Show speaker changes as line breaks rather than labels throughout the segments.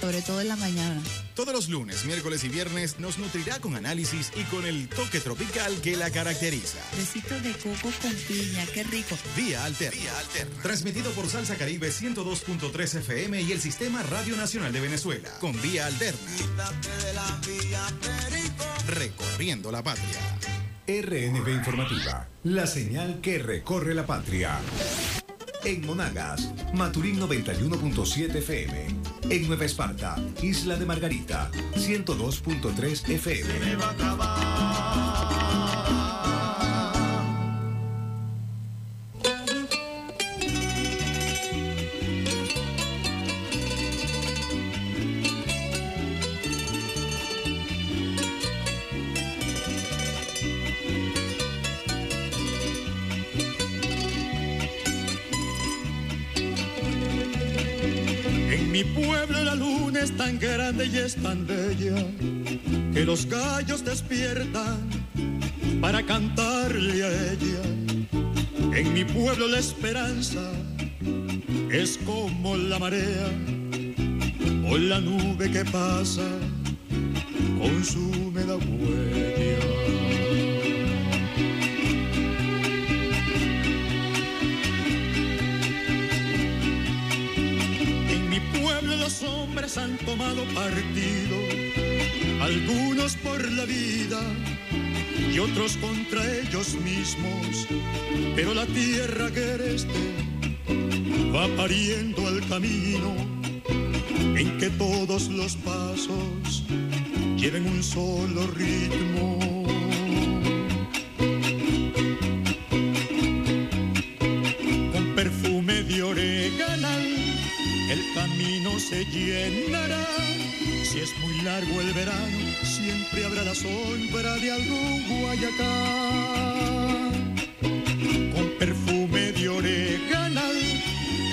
Sobre todo en la mañana.
Todos los lunes, miércoles y viernes nos nutrirá con análisis y con el toque tropical que la caracteriza.
Besitos de coco con piña, qué rico.
Vía Alterna. Transmitido por Salsa Caribe 102.3 FM y el Sistema Radio Nacional de Venezuela. Con Vía Alterna. Recorriendo la patria.
RNB Informativa, la señal que recorre la patria. En Monagas, Maturín 91.7 FM. En Nueva Esparta, Isla de Margarita, 102.3 FM.
Es tan grande y es tan bella que los gallos despiertan para cantarle a ella. En mi pueblo la esperanza es como la marea o la nube que pasa con su húmeda huella. Los hombres han tomado partido, algunos por la vida y otros contra ellos mismos, pero la tierra agreste va pariendo el camino en que todos los pasos lleven un solo ritmo. Llenará. Si es muy largo el verano, siempre habrá la sombra de algún guayacán. Con perfume de oreganal,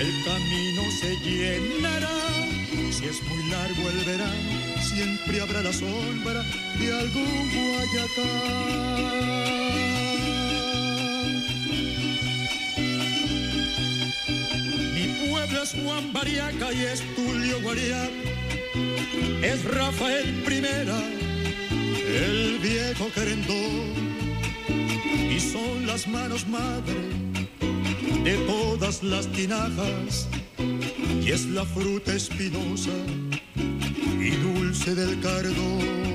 el camino se llenará. Si es muy largo el verano, siempre habrá la sombra de algún guayacán. Es Juan Bariaca y es Tulio Guariac. Es Rafael Primera, el viejo querendón. Y son las manos madre de todas las tinajas. Y es la fruta espinosa y dulce del cardón.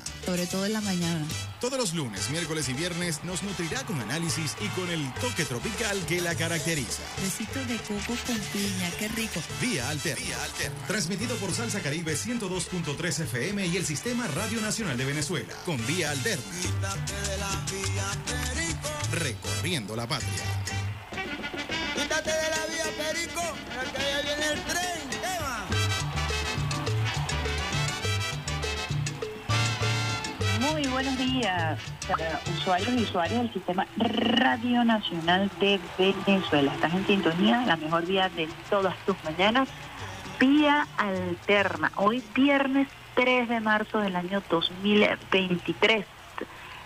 Sobre todo en la mañana.
Todos los lunes, miércoles y viernes nos nutrirá con análisis y con el toque tropical que la caracteriza.
Besitos de coco con piña, qué rico.
Vía Alterna. Transmitido por Salsa Caribe 102.3 FM y el Sistema Radio Nacional de Venezuela. Con Vía Alterna. Recorriendo la patria.
Quítate de la vía, Perico. chico, que ya viene el tren,
Muy buenos días, usuarios y usuarias del Sistema Radio Nacional de Venezuela. Estás en sintonía, la mejor vía de todas tus mañanas, vía alterna. Hoy viernes 3 de marzo del año 2023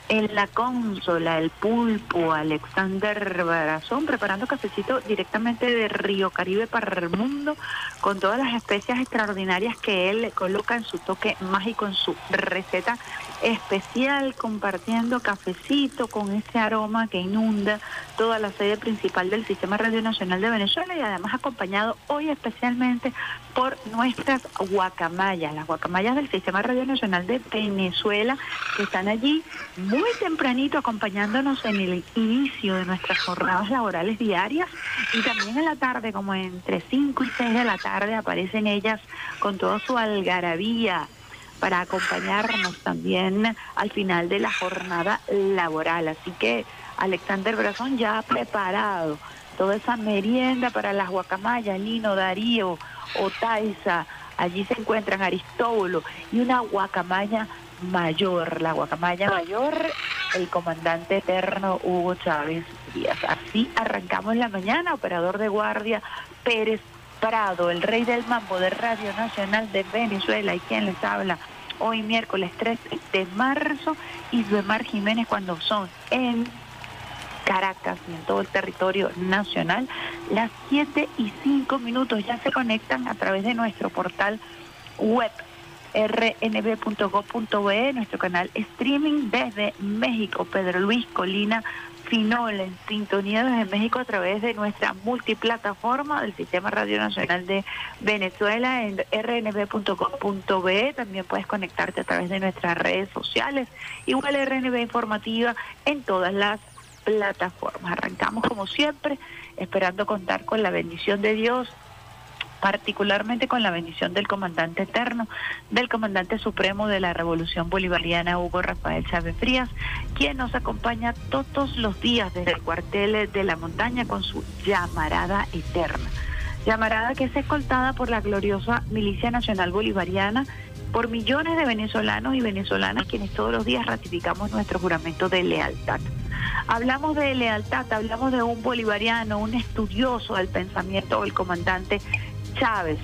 en la consola, el pulpo Alexander Barazón, preparando cafecito directamente de Río Caribe para el mundo, con todas las especias extraordinarias que él coloca en su toque mágico, en su receta especial, compartiendo cafecito con ese aroma que inunda toda la sede principal del Sistema Radio Nacional de Venezuela y además acompañado hoy especialmente por nuestras guacamayas, las guacamayas del Sistema Radio Nacional de Venezuela, que están allí muy tempranito acompañándonos en el inicio de nuestras jornadas laborales diarias. Y también en la tarde, como entre 5 y 6 de la tarde, aparecen ellas con toda su algarabía para acompañarnos también al final de la jornada laboral. Así que Alexander Brazón ya ha preparado toda esa merienda para las guacamayas, Lino, Darío, Otaiza, allí se encuentran Aristóbulo y una guacamaya mayor, la guacamaya mayor, el comandante eterno Hugo Chávez Díaz. Así arrancamos la mañana, operador de guardia Pérez El rey del mambo de Radio Nacional de Venezuela y quien les habla hoy miércoles 3 de marzo y Duemar Jiménez cuando son en Caracas y en todo el territorio nacional, las 7 y 5 minutos. Ya se conectan a través de nuestro portal web rnb.gov.be, nuestro canal streaming desde México, Pedro Luis Colina Finol, en sintonía desde México a través de nuestra multiplataforma del Sistema Radio Nacional de Venezuela en rnb.com.be. También puedes conectarte a través de nuestras redes sociales, igual RNB Informativa en todas las plataformas. Arrancamos como siempre, esperando contar con la bendición de Dios particularmente con la bendición del comandante eterno, del comandante supremo de la Revolución Bolivariana, Hugo Rafael Chávez Frías, quien nos acompaña todos los días desde el cuartel de la montaña con su llamarada eterna. Llamarada que es escoltada por la gloriosa Milicia Nacional Bolivariana, por millones de venezolanos y venezolanas quienes todos los días ratificamos nuestro juramento de lealtad. Hablamos de lealtad, hablamos de un bolivariano, un estudioso del pensamiento, el comandante Chávez.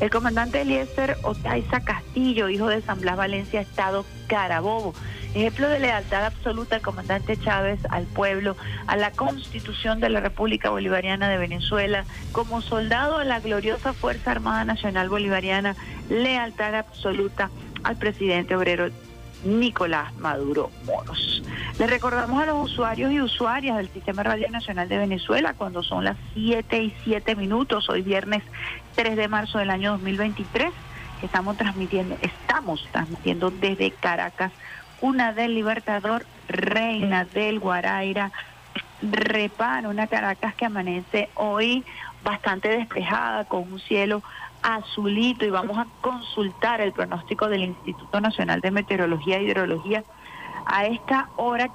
El comandante Eliezer Otaiza Castillo, hijo de San Blas Valencia, Estado Carabobo. Ejemplo de lealtad absoluta al comandante Chávez, al pueblo, a la constitución de la República Bolivariana de Venezuela, como soldado a la gloriosa Fuerza Armada Nacional Bolivariana, lealtad absoluta al presidente obrero Nicolás Maduro Moros. Le recordamos a los usuarios y usuarias del Sistema Radio Nacional de Venezuela cuando son las 7 y 7 minutos, hoy viernes 3 de marzo del año 2023, que estamos transmitiendo, estamos transmitiendo desde Caracas, una del Libertador, Reina del Guaraira, Reparo, una Caracas que amanece hoy bastante despejada, con un cielo azulito y vamos a consultar el pronóstico del Instituto Nacional de Meteorología e Hidrología a esta hora,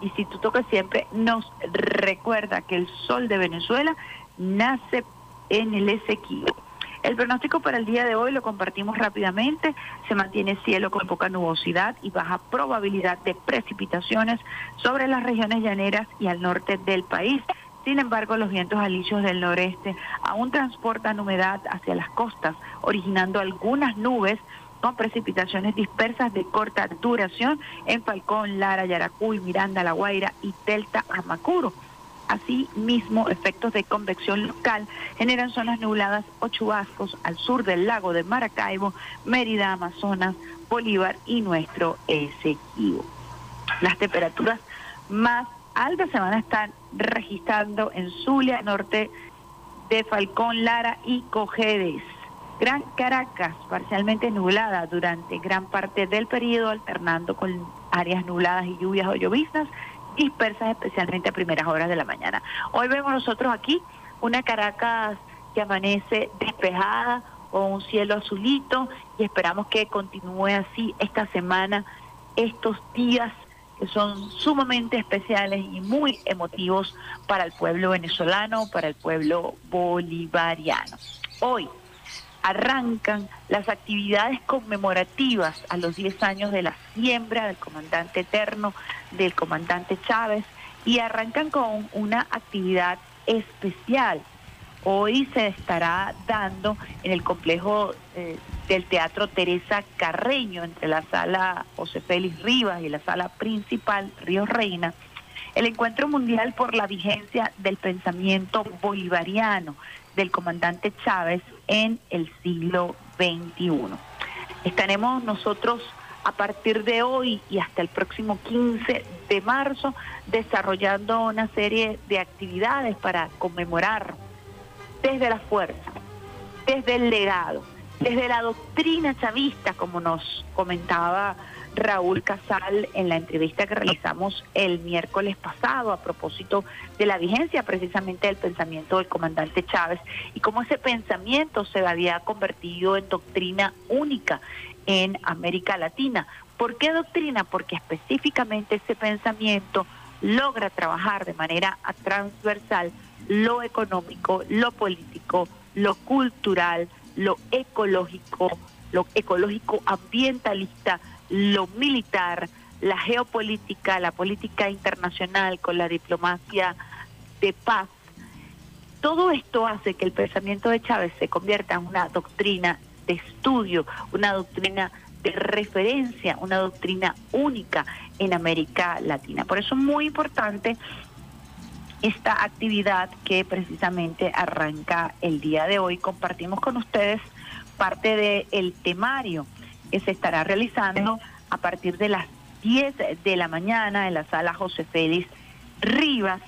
instituto que siempre nos recuerda que el sol de Venezuela nace en el Esequibo. El pronóstico para el día de hoy lo compartimos rápidamente. Se mantiene cielo con poca nubosidad y baja probabilidad de precipitaciones sobre las regiones llaneras y al norte del país. Sin embargo, los vientos alisios del noreste aún transportan humedad hacia las costas, originando algunas nubes con precipitaciones dispersas de corta duración en Falcón, Lara, Yaracuy, Miranda, La Guaira y Delta Amacuro. Asimismo, efectos de convección local generan zonas nubladas o chubascos al sur del lago de Maracaibo, Mérida, Amazonas, Bolívar y nuestro Esequibo. Las temperaturas más altas se van a estar registrando en Zulia, norte de Falcón, Lara y Cojedes. Gran Caracas, parcialmente nublada durante gran parte del periodo, alternando con áreas nubladas y lluvias o lloviznas dispersas especialmente a primeras horas de la mañana. Hoy vemos nosotros aquí una Caracas que amanece despejada o un cielo azulito y esperamos que continúe así esta semana, estos días son sumamente especiales y muy emotivos para el pueblo venezolano, para el pueblo bolivariano. Hoy arrancan las actividades conmemorativas a los 10 años de la siembra del comandante eterno, del comandante Chávez, y arrancan con una actividad especial. Hoy se estará dando en el complejo eh, del Teatro Teresa Carreño, entre la sala José Félix Rivas y la sala principal Río Reina, el encuentro mundial por la vigencia del pensamiento bolivariano del comandante Chávez en el siglo XXI. Estaremos nosotros a partir de hoy y hasta el próximo 15 de marzo desarrollando una serie de actividades para conmemorar desde la fuerza, desde el legado, desde la doctrina chavista, como nos comentaba Raúl Casal en la entrevista que realizamos el miércoles pasado a propósito de la vigencia precisamente del pensamiento del comandante Chávez y cómo ese pensamiento se había convertido en doctrina única en América Latina. ¿Por qué doctrina? Porque específicamente ese pensamiento logra trabajar de manera transversal lo económico, lo político, lo cultural, lo ecológico, lo ecológico ambientalista, lo militar, la geopolítica, la política internacional con la diplomacia de paz. Todo esto hace que el pensamiento de Chávez se convierta en una doctrina de estudio, una doctrina de referencia, una doctrina única en América Latina. Por eso es muy importante esta actividad que precisamente arranca el día de hoy. Compartimos con ustedes parte del temario que se estará realizando a partir de las 10 de la mañana en la sala José Félix Rivas.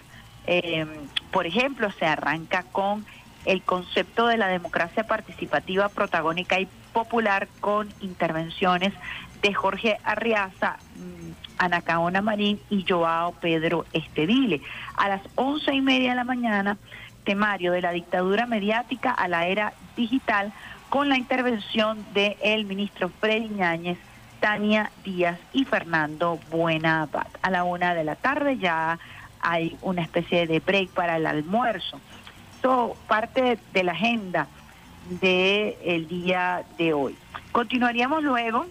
Eh, por ejemplo, se arranca con el concepto de la democracia participativa, protagónica y popular con intervenciones de Jorge Arriaza, mm, Anacaona Marín y Joao Pedro Estedile. A las once y media de la mañana, temario de la dictadura mediática a la era digital con la intervención del el ministro Freddy Ñáñez, Tania Díaz y Fernando Buenabad. A la una de la tarde ya hay una especie de break para el almuerzo. Esto parte de la agenda del día de hoy. Continuaríamos luego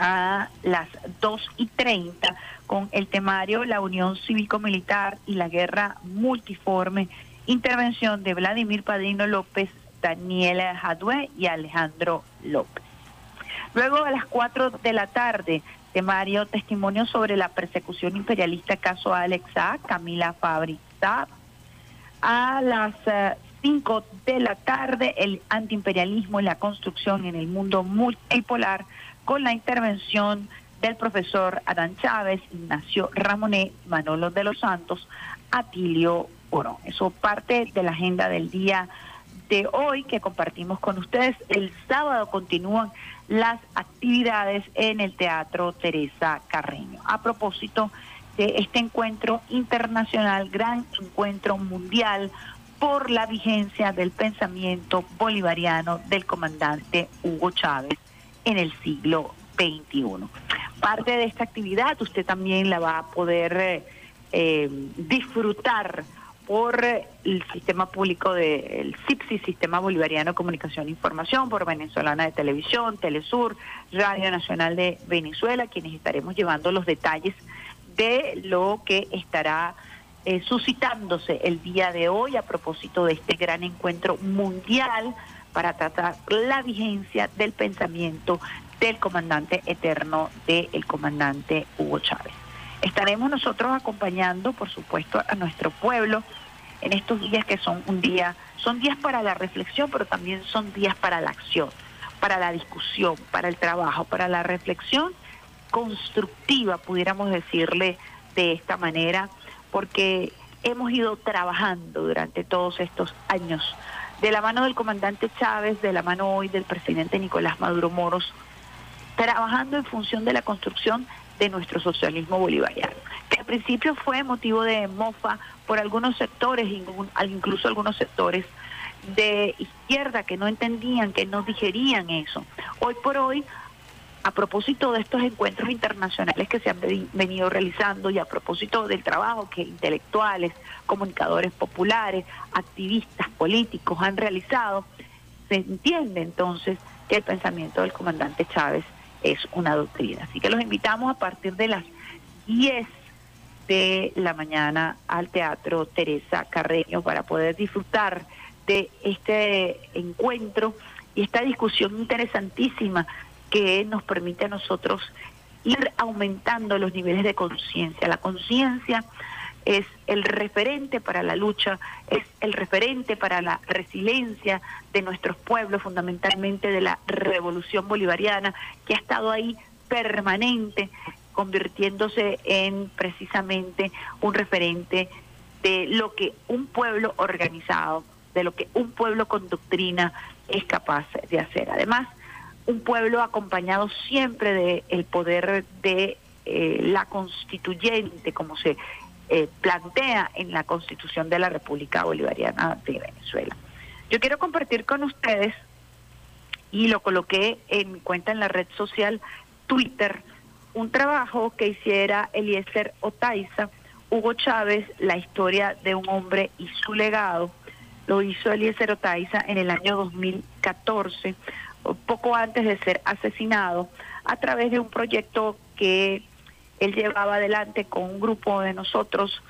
a las 2 y 30 con el temario La Unión Cívico-Militar y la Guerra Multiforme, intervención de Vladimir Padrino López Daniela Jadue y Alejandro López. Luego a las 4 de la tarde, temario testimonio sobre la persecución imperialista caso Alexa, Camila Fabri A las 5 eh, de la tarde, el antiimperialismo y la construcción en el mundo multipolar con la intervención del profesor Adán Chávez, Ignacio Ramonet, Manolo de los Santos, Atilio Oro. Eso parte de la agenda del día de hoy que compartimos con ustedes. El sábado continúan las actividades en el Teatro Teresa Carreño. A propósito de este encuentro internacional, gran encuentro mundial por la vigencia del pensamiento bolivariano del comandante Hugo Chávez en el siglo XXI. Parte de esta actividad usted también la va a poder eh, eh, disfrutar por el sistema público del CIPSI, Sistema Bolivariano de Comunicación e Información, por Venezolana de Televisión, Telesur, Radio Nacional de Venezuela, quienes estaremos llevando los detalles de lo que estará eh, suscitándose el día de hoy a propósito de este gran encuentro mundial para tratar la vigencia del pensamiento del comandante eterno del comandante Hugo Chávez. Estaremos nosotros acompañando, por supuesto, a nuestro pueblo en estos días que son un día, son días para la reflexión, pero también son días para la acción, para la discusión, para el trabajo, para la reflexión constructiva, pudiéramos decirle de esta manera, porque hemos ido trabajando durante todos estos años, de la mano del comandante Chávez, de la mano hoy del presidente Nicolás Maduro Moros, trabajando en función de la construcción de nuestro socialismo bolivariano, que al principio fue motivo de mofa por algunos sectores, incluso algunos sectores de izquierda que no entendían, que no digerían eso. Hoy por hoy a propósito de estos encuentros internacionales que se han venido realizando y a propósito del trabajo que intelectuales, comunicadores populares, activistas políticos han realizado, se entiende entonces que el pensamiento del comandante Chávez es una doctrina. Así que los invitamos a partir de las 10 de la mañana al Teatro Teresa Carreño para poder disfrutar de este encuentro y esta discusión interesantísima que nos permite a nosotros ir aumentando los niveles de conciencia. La conciencia es el referente para la lucha, es el referente para la resiliencia de nuestros pueblos, fundamentalmente de la revolución bolivariana, que ha estado ahí permanente, convirtiéndose en precisamente un referente de lo que un pueblo organizado, de lo que un pueblo con doctrina es capaz de hacer. Además, un pueblo acompañado siempre del el poder de eh, la constituyente, como se eh, plantea en la Constitución de la República Bolivariana de Venezuela. Yo quiero compartir con ustedes, y lo coloqué en mi cuenta en la red social Twitter, un trabajo que hiciera Eliezer Otaiza, Hugo Chávez, la historia de un hombre y su legado. Lo hizo Eliezer Otaiza en el año 2014 poco antes de ser asesinado, a través de un proyecto que él llevaba adelante con un grupo de nosotros,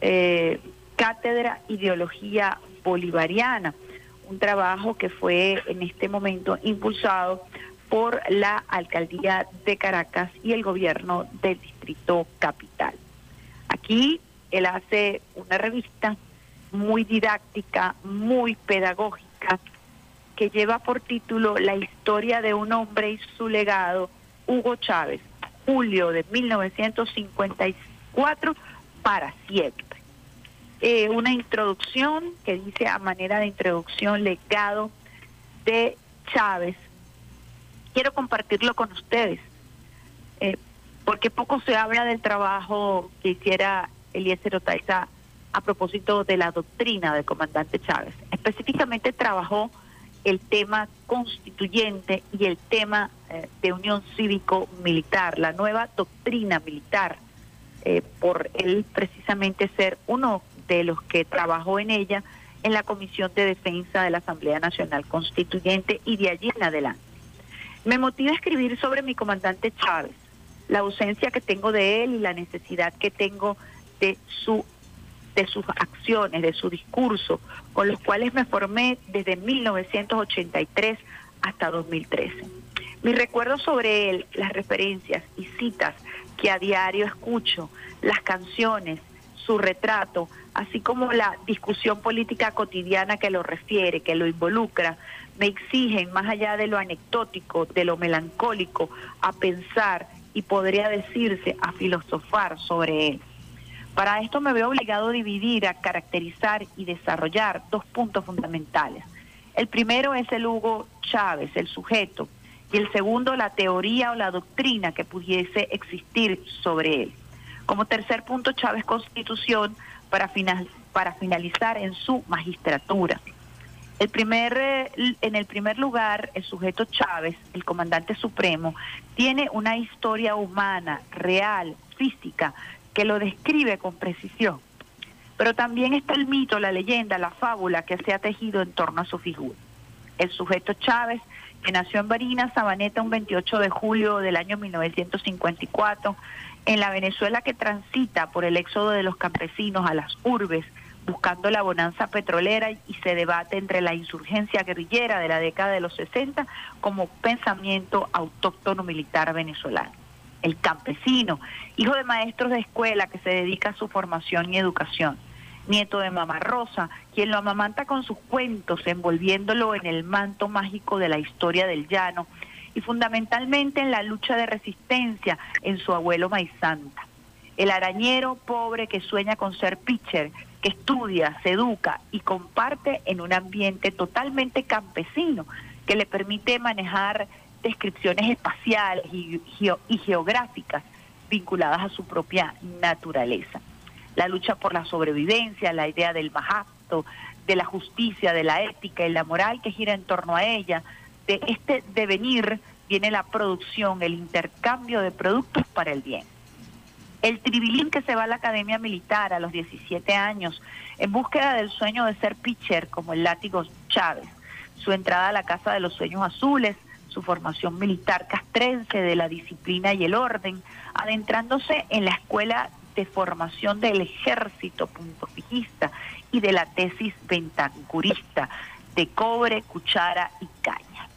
eh, Cátedra Ideología Bolivariana, un trabajo que fue en este momento impulsado por la Alcaldía de Caracas y el gobierno del Distrito Capital. Aquí él hace una revista muy didáctica, muy pedagógica, que lleva por título La historia de un hombre y su legado, Hugo Chávez, julio de 1954 para siempre. Eh, una introducción que dice a manera de introducción legado de Chávez. Quiero compartirlo con ustedes, eh, porque poco se habla del trabajo que hiciera Eliezer Otaiza a propósito de la doctrina del comandante Chávez. Específicamente trabajó el tema constituyente y el tema eh, de unión cívico-militar, la nueva doctrina militar, eh, por él precisamente ser uno de los que trabajó en ella en la Comisión de Defensa de la Asamblea Nacional Constituyente y de allí en adelante. Me motiva a escribir sobre mi comandante Chávez, la ausencia que tengo de él y la necesidad que tengo de su de sus acciones, de su discurso, con los cuales me formé desde 1983 hasta 2013. Mis recuerdos sobre él, las referencias y citas que a diario escucho, las canciones, su retrato, así como la discusión política cotidiana que lo refiere, que lo involucra, me exigen, más allá de lo anecdótico, de lo melancólico, a pensar y podría decirse a filosofar sobre él. Para esto me veo obligado a dividir, a caracterizar y desarrollar dos puntos fundamentales. El primero es el Hugo Chávez, el sujeto, y el segundo la teoría o la doctrina que pudiese existir sobre él. Como tercer punto, Chávez Constitución para, finalizar en su magistratura. El primer, eh, en el primer lugar, el sujeto Chávez, el comandante supremo, tiene una historia humana, real, física, que lo describe con precisión. Pero también está el mito, la leyenda, la fábula que se ha tejido en torno a su figura. El sujeto Chávez, que nació en Barinas, Sabaneta, un 28 de julio del año 1954, en la Venezuela que transita por el éxodo de los campesinos a las urbes, buscando la bonanza petrolera y se debate entre la insurgencia guerrillera de la década de los 60 como pensamiento autóctono militar venezolano el campesino, hijo de maestros de escuela que se dedica a su formación y educación, nieto de Mamá Rosa, quien lo amamanta con sus cuentos, envolviéndolo en el manto mágico de la historia del llano y fundamentalmente en la lucha de resistencia en su abuelo Maizanta. El arañero pobre que sueña con ser pitcher, que estudia, se educa y comparte en un ambiente totalmente campesino que le permite manejar descripciones espaciales y, geográficas vinculadas a su propia naturaleza. La lucha por la sobrevivencia, la idea del más de la justicia, de la ética y la moral que gira en torno a ella, de este devenir viene la producción, el intercambio de productos para el bien. El tribilín que se va a la academia militar a los 17 años en búsqueda del sueño de ser pitcher como el látigo Chávez, su entrada a la Casa de los Sueños Azules, su formación militar castrense de la disciplina y el orden, adentrándose en la escuela de formación del ejército punto fijista y de la tesis ventancurista de cobre, cuchara y caña.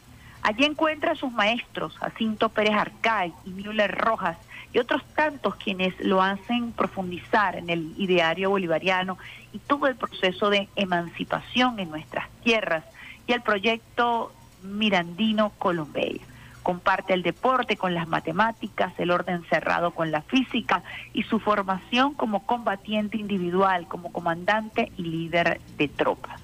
Allí encuentra a sus maestros, Jacinto Pérez Arcay y Müller Rojas, y otros tantos quienes lo hacen profundizar en el ideario bolivariano y todo el proceso de emancipación en nuestras tierras y el proyecto Mirandino Colombia. Comparte el deporte con las matemáticas, el orden cerrado con la física y su formación como combatiente individual, como comandante y líder de tropas.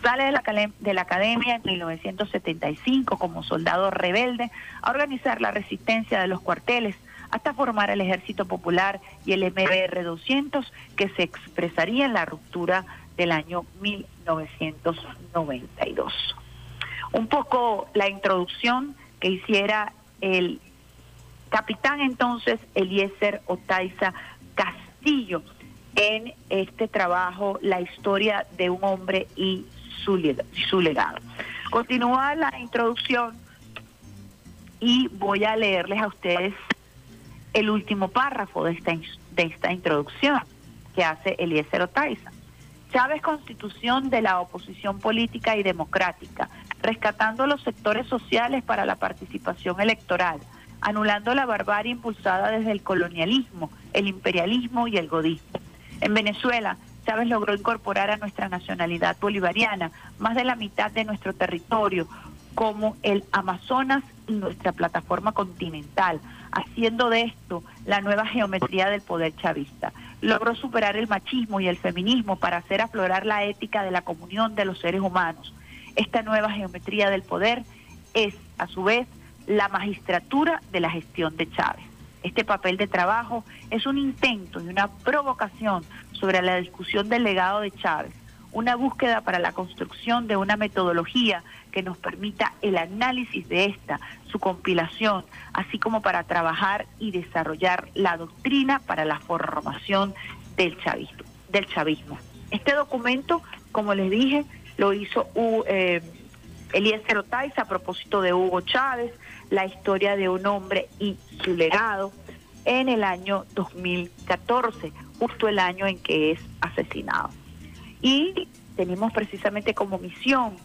Sale de la, de la academia en 1975 como soldado rebelde a organizar la resistencia de los cuarteles hasta formar el Ejército Popular y el MBR 200 que se expresaría en la ruptura del año 1992. Un poco la introducción que hiciera el capitán entonces Eliezer Otaiza Castillo en este trabajo, la historia de un hombre y su, legado. Continúa la introducción y voy a leerles a ustedes el último párrafo de esta, de esta introducción que hace Eliezer Otaiza. Chávez Constitución de la oposición política y democrática, rescatando los sectores sociales para la participación electoral, anulando la barbarie impulsada desde el colonialismo, el imperialismo y el godismo. En Venezuela, Chávez logró incorporar a nuestra nacionalidad bolivariana más de la mitad de nuestro territorio, como el Amazonas y nuestra plataforma continental, haciendo de esto la nueva geometría del poder chavista. Logró superar el machismo y el feminismo para hacer aflorar la ética de la comunión de los seres humanos. Esta nueva geometría del poder es, a su vez, la magistratura de la gestión de Chávez. Este papel de trabajo es un intento y una provocación sobre la discusión del legado de Chávez, una búsqueda para la construcción de una metodología que nos permita el análisis de esta, su compilación, así como para trabajar y desarrollar la doctrina para la formación del chavismo. Del chavismo. Este documento, como les dije, lo hizo eh, Eliezer Otaiz a propósito de Hugo Chávez, la historia de un hombre y su legado, en el año 2014, justo el año en que es asesinado. Y tenemos precisamente como misión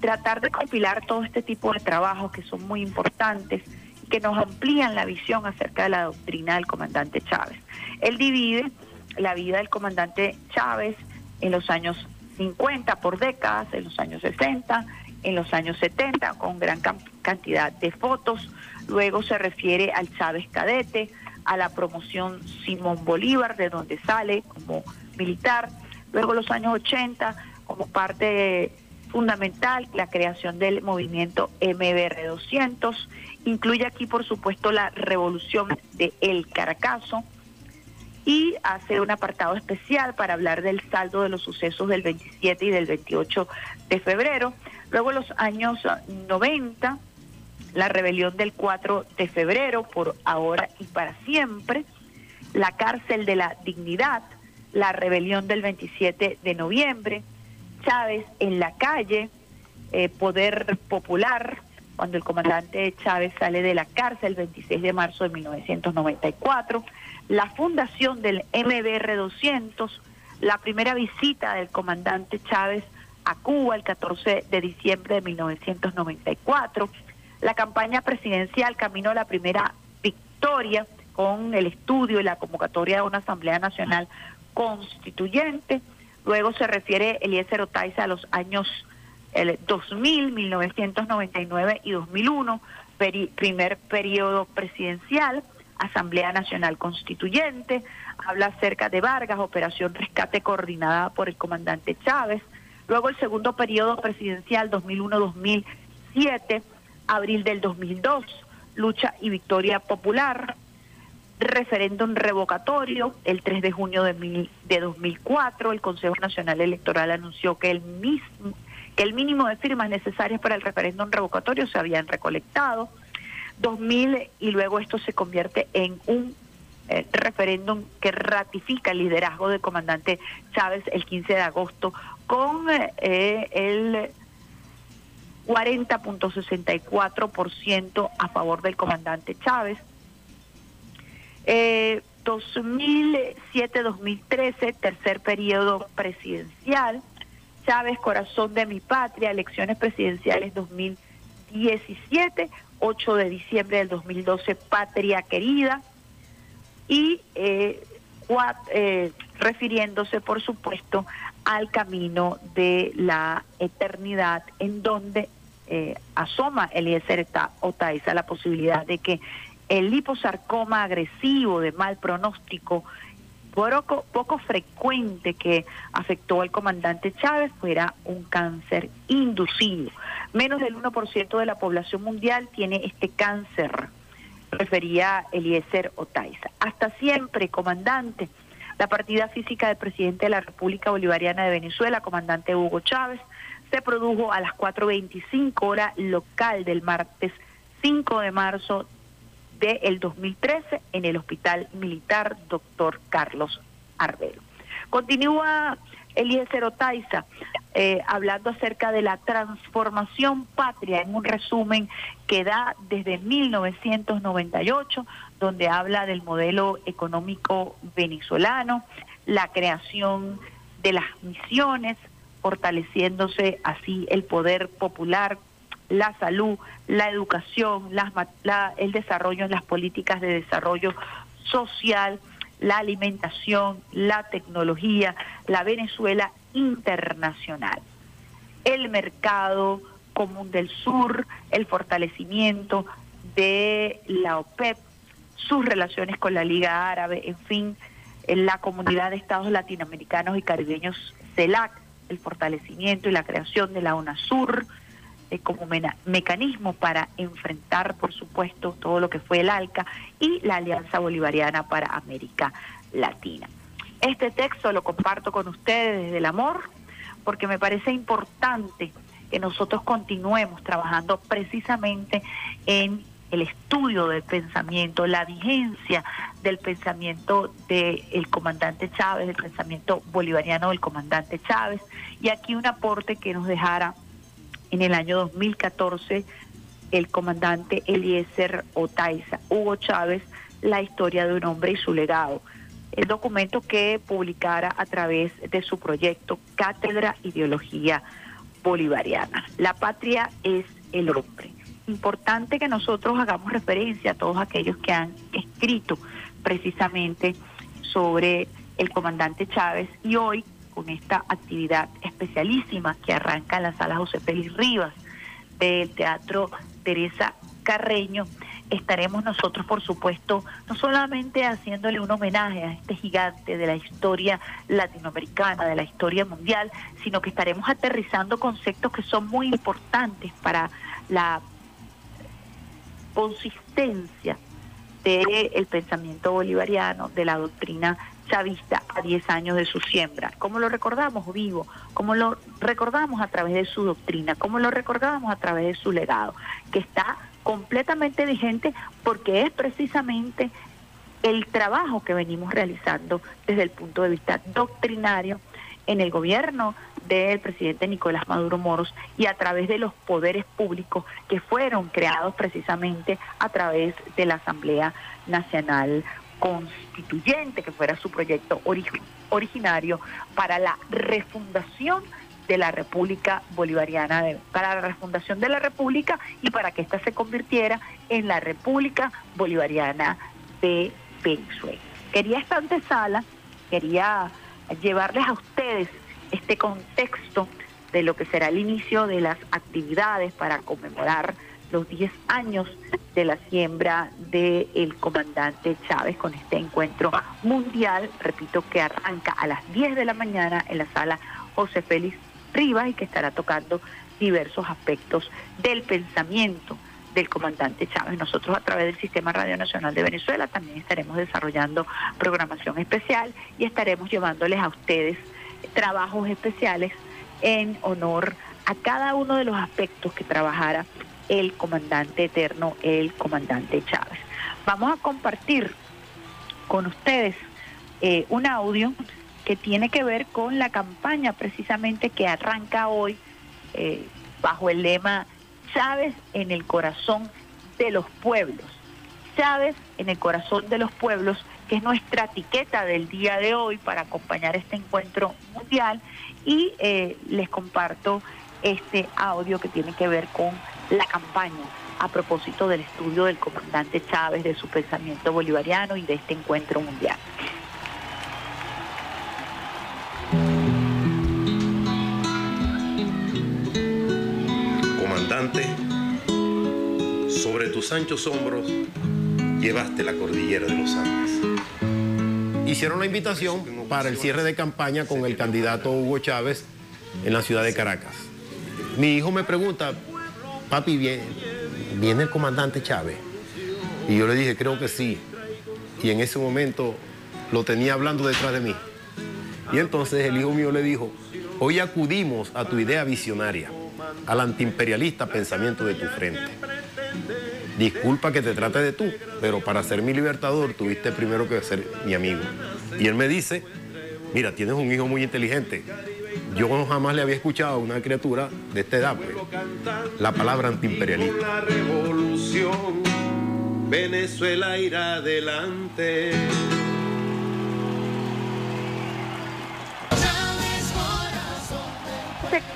tratar de compilar todo este tipo de trabajos que son muy importantes y que nos amplían la visión acerca de la doctrina del comandante Chávez. Él divide la vida del comandante Chávez en los años 50 por décadas, en los años 60, en los años 70 con gran cantidad de fotos. Luego se refiere al Chávez cadete, a la promoción Simón Bolívar, de donde sale como militar. Luego los años 80 como parte fundamental la creación del movimiento MBR 200. Incluye aquí, por supuesto, la revolución de El Caracazo y hace un apartado especial para hablar del saldo de los sucesos del 27 y del 28 de febrero. Luego, los años 90, la rebelión del 4 de febrero, por ahora y para siempre, la cárcel de la dignidad, la rebelión del 27 de noviembre, Chávez en la calle, eh, Poder Popular, cuando el comandante Chávez sale de la cárcel el 26 de marzo de 1994, la fundación del MBR 200, la primera visita del comandante Chávez a Cuba el 14 de diciembre de 1994, la campaña presidencial camino a la primera victoria con el estudio y la convocatoria de una Asamblea Nacional Constituyente, Luego se refiere Eliezer Otaiza a los años el 2000, 1999 y 2001, primer periodo presidencial, Asamblea Nacional Constituyente, habla acerca de Vargas, operación rescate coordinada por el comandante Chávez, luego el segundo periodo presidencial 2001-2007, abril del 2002, lucha y victoria popular, referéndum revocatorio. El 3 de junio de, de 2004, el Consejo Nacional Electoral anunció que el, mismo, que el mínimo de firmas necesarias para el referéndum revocatorio se habían recolectado. 2000 y luego esto se convierte en un eh, referéndum que ratifica el liderazgo del comandante Chávez el 15 de agosto con eh, el 40.64% a favor del comandante Chávez. 2007-2013, eh, tercer periodo presidencial. Chávez, corazón de mi patria, elecciones presidenciales 2017, 8 de diciembre del 2012, patria querida. Y eh, eh, refiriéndose, por supuesto, al camino de la eternidad, en donde eh, asoma Eliezer Otaiza la posibilidad de que el liposarcoma agresivo de mal pronóstico, poco, poco frecuente que afectó al comandante Chávez, fuera un cáncer inducido. Menos del 1% de la población mundial tiene este cáncer, refería Eliezer Otaiza. Hasta siempre, comandante. La partida física del presidente de la República Bolivariana de Venezuela, comandante Hugo Chávez, se produjo a las 4.25 hora local del martes 5 de marzo del 2013 en el Hospital Militar Doctor Carlos Arbelo. Continúa Eliezer Otaiza eh, hablando acerca de la transformación patria en un resumen que da desde 1998, donde habla del modelo económico venezolano, la creación de las misiones, fortaleciéndose así el poder popular, la salud, la educación, el desarrollo las políticas de desarrollo social, la alimentación, la tecnología, la Venezuela internacional, el mercado común del sur, el fortalecimiento de la OPEP, sus relaciones con la Liga Árabe, en fin, la comunidad de estados latinoamericanos y caribeños CELAC, el fortalecimiento y la creación de la UNASUR eh, como mecanismo para enfrentar, por supuesto, todo lo que fue el ALCA y la Alianza Bolivariana para América Latina. Este texto lo comparto con ustedes desde el amor porque me parece importante que nosotros continuemos trabajando precisamente en el estudio del pensamiento, la vigencia del pensamiento del comandante Chávez, del pensamiento bolivariano del comandante Chávez, y aquí un aporte que nos dejara en el año 2014 el comandante Eliezer Otaiza, Hugo Chávez, la historia de un hombre y su legado. El documento que publicara a través de su proyecto Cátedra Ideología Bolivariana. La patria es el hombre importante que nosotros hagamos referencia a todos aquellos que han escrito precisamente sobre el comandante Chávez y hoy con esta actividad especialísima que arranca en la sala José Félix Rivas del Teatro Teresa Carreño, estaremos nosotros, por supuesto, no solamente haciéndole un homenaje a este gigante de la historia latinoamericana, de la historia mundial, sino que estaremos aterrizando conceptos que son muy importantes para la consistencia del pensamiento bolivariano, de la doctrina chavista a 10 años de su siembra. ¿Cómo lo recordamos vivo? ¿Cómo lo recordamos a través de su doctrina? ¿Cómo lo recordamos a través de su legado? Que está completamente vigente porque es precisamente el trabajo que venimos realizando desde el punto de vista doctrinario en el gobierno del presidente Nicolás Maduro Moros y a través de los poderes públicos que fueron creados precisamente a través de la Asamblea Nacional Constituyente, que fuera su proyecto originario para la refundación de la República Bolivariana, para la refundación de la República y para que ésta se convirtiera en la República Bolivariana de Venezuela. Quería esta antesala, quería llevarles a ustedes este contexto de lo que será el inicio de las actividades para conmemorar los 10 años de la siembra del comandante Chávez con este encuentro mundial, repito, que arranca a las 10 de la mañana en la sala José Félix Rivas y que estará tocando diversos aspectos del pensamiento del comandante Chávez. Nosotros a través del Sistema Radio Nacional de Venezuela también estaremos desarrollando programación especial y estaremos llevándoles a ustedes trabajos especiales en honor a cada uno de los aspectos que trabajara el comandante eterno, el comandante Chávez. Vamos a compartir con ustedes eh, un audio que tiene que ver con la campaña precisamente que arranca hoy eh, bajo el lema Chávez en el corazón de los pueblos. Chávez en el corazón de los pueblos, que es nuestra etiqueta del día de hoy para acompañar este encuentro mundial. Y eh, les comparto este audio que tiene que ver con la campaña a propósito del estudio del comandante Chávez, de su pensamiento bolivariano y de este encuentro mundial.
Comandante, sobre tus anchos hombros llevaste la cordillera de los Andes.
Hicieron la invitación para el cierre de campaña con el candidato Hugo Chávez en la ciudad de Caracas. Mi hijo me pregunta, papi, ¿viene el comandante Chávez? Y yo le dije, creo que sí. Y en ese momento lo tenía hablando detrás de mí. Y entonces el hijo mío le dijo, hoy acudimos a tu idea visionaria, al antiimperialista pensamiento de tu frente. Disculpa que te trate de tú, pero para ser mi libertador tuviste primero que ser mi amigo. Y él me dice, mira, tienes un hijo muy inteligente, yo jamás le había escuchado a una criatura de esta edad pues, la palabra antiimperialista.
revolución, Venezuela irá adelante.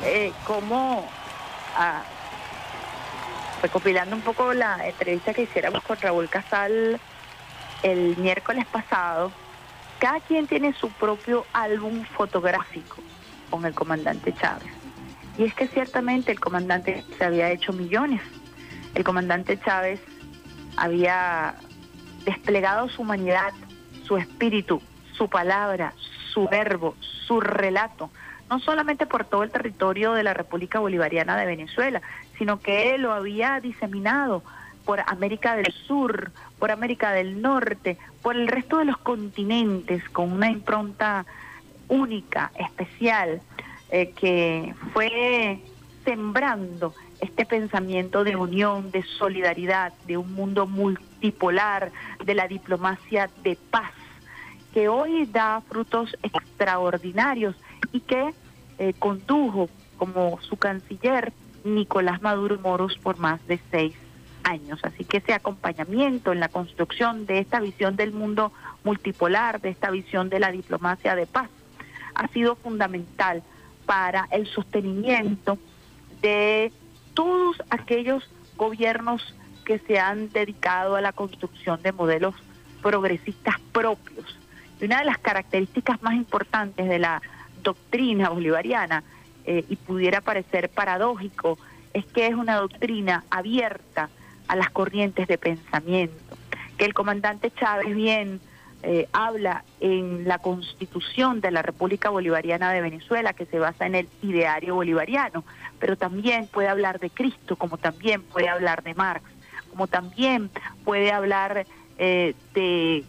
Eh, como ah, recopilando un poco la entrevista que hiciéramos con Raúl Casal el miércoles pasado, cada quien tiene su propio álbum fotográfico con el comandante Chávez. Y es que ciertamente el comandante se había hecho millones. El comandante Chávez había desplegado su humanidad, su espíritu, su palabra, su verbo, su relato, no solamente por todo el territorio de la República Bolivariana de Venezuela, sino que él lo había diseminado por América del Sur, por América del Norte, por el resto de los continentes, con una impronta única, especial, eh, que fue sembrando este pensamiento de unión, de solidaridad, de un mundo multipolar, de la diplomacia de paz, que hoy da frutos extraordinarios y que eh, condujo como su canciller Nicolás Maduro Moros por más de seis años. Así que ese acompañamiento en la construcción de esta visión del mundo multipolar, de esta visión de la diplomacia de paz, ha sido fundamental para el sostenimiento de todos aquellos gobiernos que se han dedicado a la construcción de modelos progresistas propios. Y una de las características más importantes de la doctrina bolivariana, eh, y pudiera parecer paradójico, es que es una doctrina abierta a las corrientes de pensamiento, que el comandante Chávez bien eh, habla en la constitución de la República Bolivariana de Venezuela, que se basa en el ideario bolivariano, pero también puede hablar de Cristo, como también puede hablar de Marx, como también puede hablar eh, de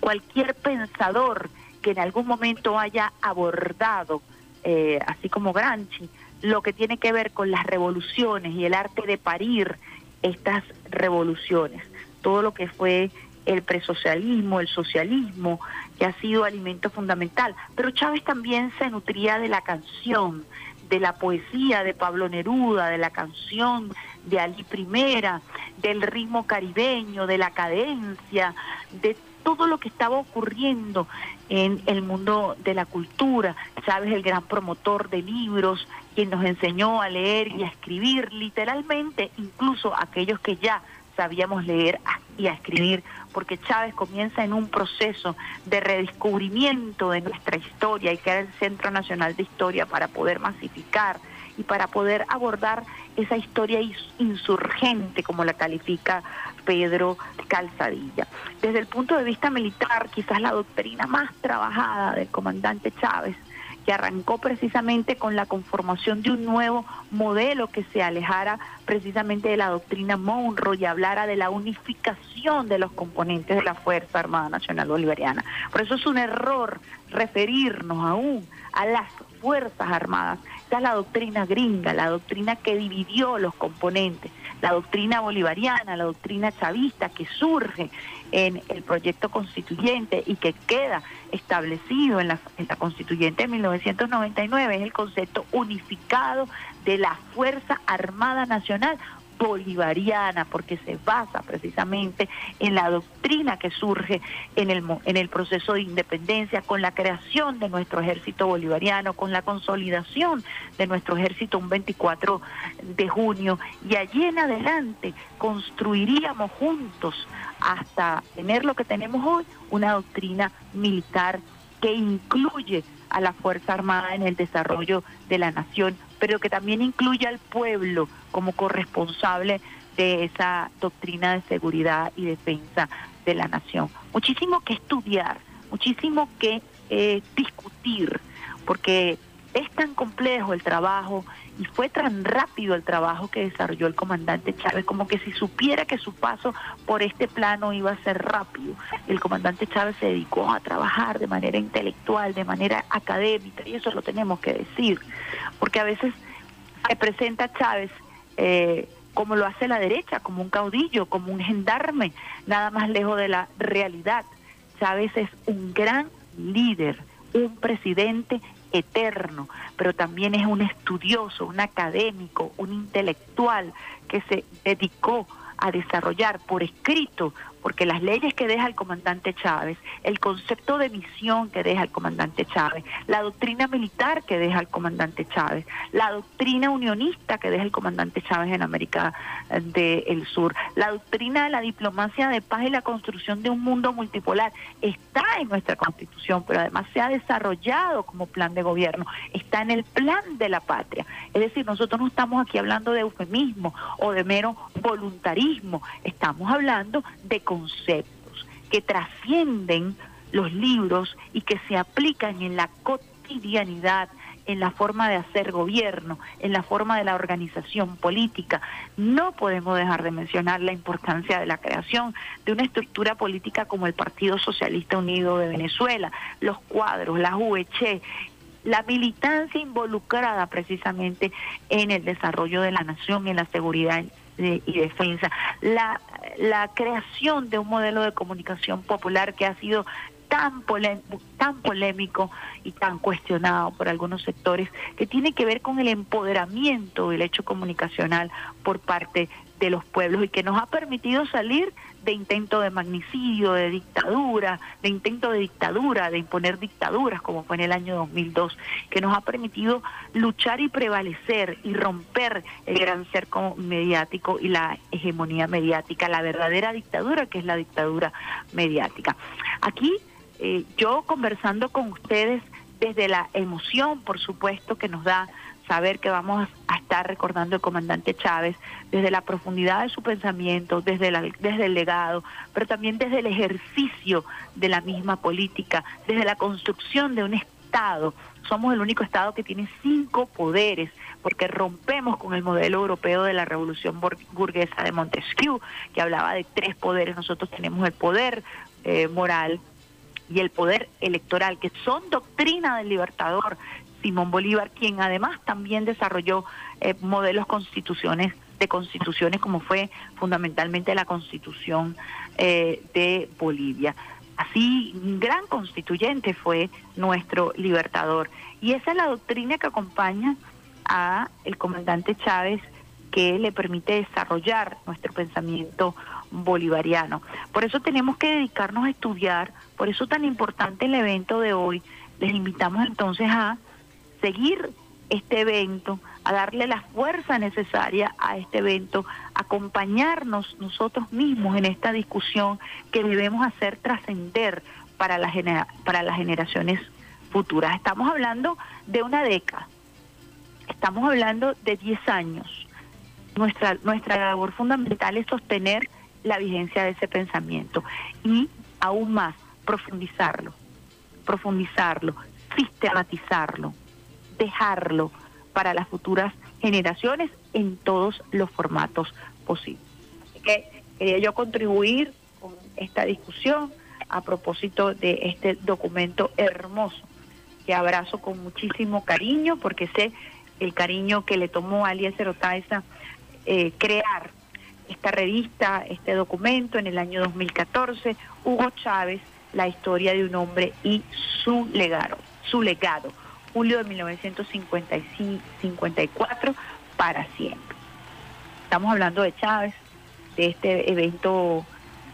cualquier pensador que en algún momento haya abordado, eh, así como Gramsci, lo que tiene que ver con las revoluciones y el arte de parir estas revoluciones, todo lo que fue el presocialismo, el socialismo, que ha sido alimento fundamental. Pero Chávez también se nutría de la canción, de la poesía de Pablo Neruda, de la canción de Ali Primera, del ritmo caribeño, de la cadencia, de todo lo que estaba ocurriendo en el mundo de la cultura. Chávez, el gran promotor de libros, quien nos enseñó a leer y a escribir, literalmente, incluso aquellos que ya sabíamos leer y a escribir, porque Chávez comienza en un proceso de redescubrimiento de nuestra historia y era el Centro Nacional de Historia para poder masificar y para poder abordar esa historia insurgente, como la califica Pedro Calzadilla. Desde el punto de vista militar, quizás la doctrina más trabajada del comandante Chávez que arrancó precisamente con la conformación de un nuevo modelo que se alejara precisamente de la doctrina Monroe y hablara de la unificación de los componentes de la Fuerza Armada Nacional Bolivariana. Por eso es un error referirnos aún a las Fuerzas Armadas. Esa es la doctrina gringa, la doctrina que dividió los componentes, la doctrina bolivariana, la doctrina chavista que surge en el proyecto constituyente y que queda establecido en la, en la constituyente de 1999 es el concepto unificado de la Fuerza Armada Nacional bolivariana, porque se basa precisamente en la doctrina que surge en el, en el proceso de independencia, con la creación de nuestro ejército bolivariano, con la consolidación de nuestro ejército un 24 de junio, y allí en adelante construiríamos juntos hasta tener lo que tenemos hoy, una doctrina militar que incluye a la Fuerza Armada en el desarrollo de la nación, pero que también incluye al pueblo como corresponsable de esa doctrina de seguridad y defensa de la nación. Muchísimo que estudiar, muchísimo que eh, discutir, porque es tan complejo el trabajo y fue tan rápido el trabajo que desarrolló el comandante Chávez, como que si supiera que su paso por este plano iba a ser rápido. El comandante Chávez se dedicó a trabajar de manera intelectual, de manera académica, y eso lo tenemos que decir, porque a veces se presenta Chávez eh, como lo hace la derecha, como un caudillo, como un gendarme, nada más lejos de la realidad. Chávez es un gran líder, un presidente eterno, pero también es un estudioso, un académico, un intelectual que se dedicó a desarrollar por escrito porque las leyes que deja el comandante Chávez, el concepto de misión que deja el comandante Chávez, la doctrina militar que deja el comandante Chávez, la doctrina unionista que deja el comandante Chávez en América eh, del Sur, la doctrina de la diplomacia de paz y la construcción de un mundo multipolar, está en nuestra constitución, pero además se ha desarrollado como plan de gobierno, está en el plan de la patria. Es decir, nosotros no estamos aquí hablando de eufemismo o de mero voluntarismo, estamos hablando de conceptos que trascienden los libros y que se aplican en la cotidianidad, en la forma de hacer gobierno, en la forma de la organización política. No podemos dejar de mencionar la importancia de la creación de una estructura política como el Partido Socialista Unido de Venezuela, los cuadros, la UEC, la militancia involucrada precisamente en el desarrollo de la nación, en la seguridad y defensa, la, la creación de un modelo de comunicación popular que ha sido tan, tan polémico y tan cuestionado por algunos sectores, que tiene que ver con el empoderamiento del hecho comunicacional por parte de los pueblos y que nos ha permitido salir de intento de magnicidio, de dictadura, de intento de dictadura, de imponer dictaduras, como fue en el año 2002, que nos ha permitido luchar y prevalecer y romper el gran cerco mediático y la hegemonía mediática, la verdadera dictadura que es la dictadura mediática. Aquí eh, yo conversando con ustedes desde la emoción, por supuesto, que nos da saber que vamos a estar recordando al comandante Chávez desde la profundidad de su pensamiento, desde, la, desde el legado, pero también desde el ejercicio de la misma política, desde la construcción de un Estado. Somos el único Estado que tiene cinco poderes, porque rompemos con el modelo europeo de la revolución burguesa de Montesquieu, que hablaba de tres poderes. Nosotros tenemos el poder eh, moral, y el poder electoral, que son doctrina del libertador, Simón Bolívar, quien además también desarrolló eh, modelos constituciones de constituciones como fue fundamentalmente la constitución eh, de Bolivia. Así, un gran constituyente fue nuestro libertador. Y esa es la doctrina que acompaña a el comandante Chávez que le permite desarrollar nuestro pensamiento bolivariano. Por eso tenemos que dedicarnos a estudiar, por eso tan importante el evento de hoy. Les invitamos entonces a seguir este evento, a darle la fuerza necesaria a este evento, acompañarnos nosotros mismos en esta discusión que debemos hacer trascender para, la para las generaciones futuras. Estamos hablando de una década, estamos hablando de 10 años. Nuestra, nuestra labor fundamental es sostener la vigencia de ese pensamiento y aún más profundizarlo, profundizarlo, sistematizarlo, dejarlo para las futuras generaciones en todos los formatos posibles. Así que quería yo contribuir con esta discusión a propósito de este documento hermoso que abrazo con muchísimo cariño, porque sé el cariño que le tomó a Eliezer Otaiza eh, crear esta revista, este documento en el año 2014, Hugo Chávez, la historia de un hombre y su legado, su legado, julio de 1954 para siempre. Estamos hablando de Chávez, de este evento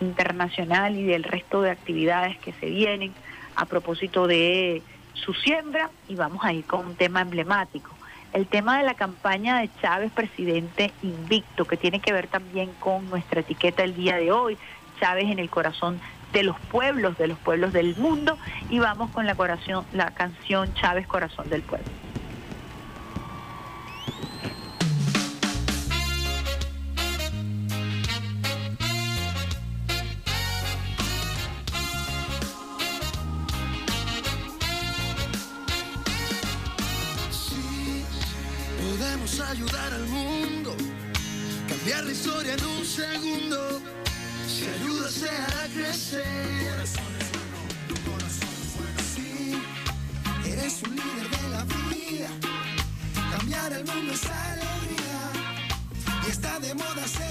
internacional y del resto de actividades que se vienen a propósito de su siembra y vamos a ir con un tema emblemático. El tema de la campaña de Chávez, presidente invicto, que tiene que ver también con nuestra etiqueta el día de hoy, Chávez en el corazón de los pueblos, de los pueblos del mundo, y vamos con la, corazón, la canción Chávez, corazón del pueblo.
ayudar al mundo, cambiar la historia en un segundo. Si ayudas a crecer. Tu corazón Sí, eres un líder de la vida. Cambiar el mundo es alegría. Y está de moda ser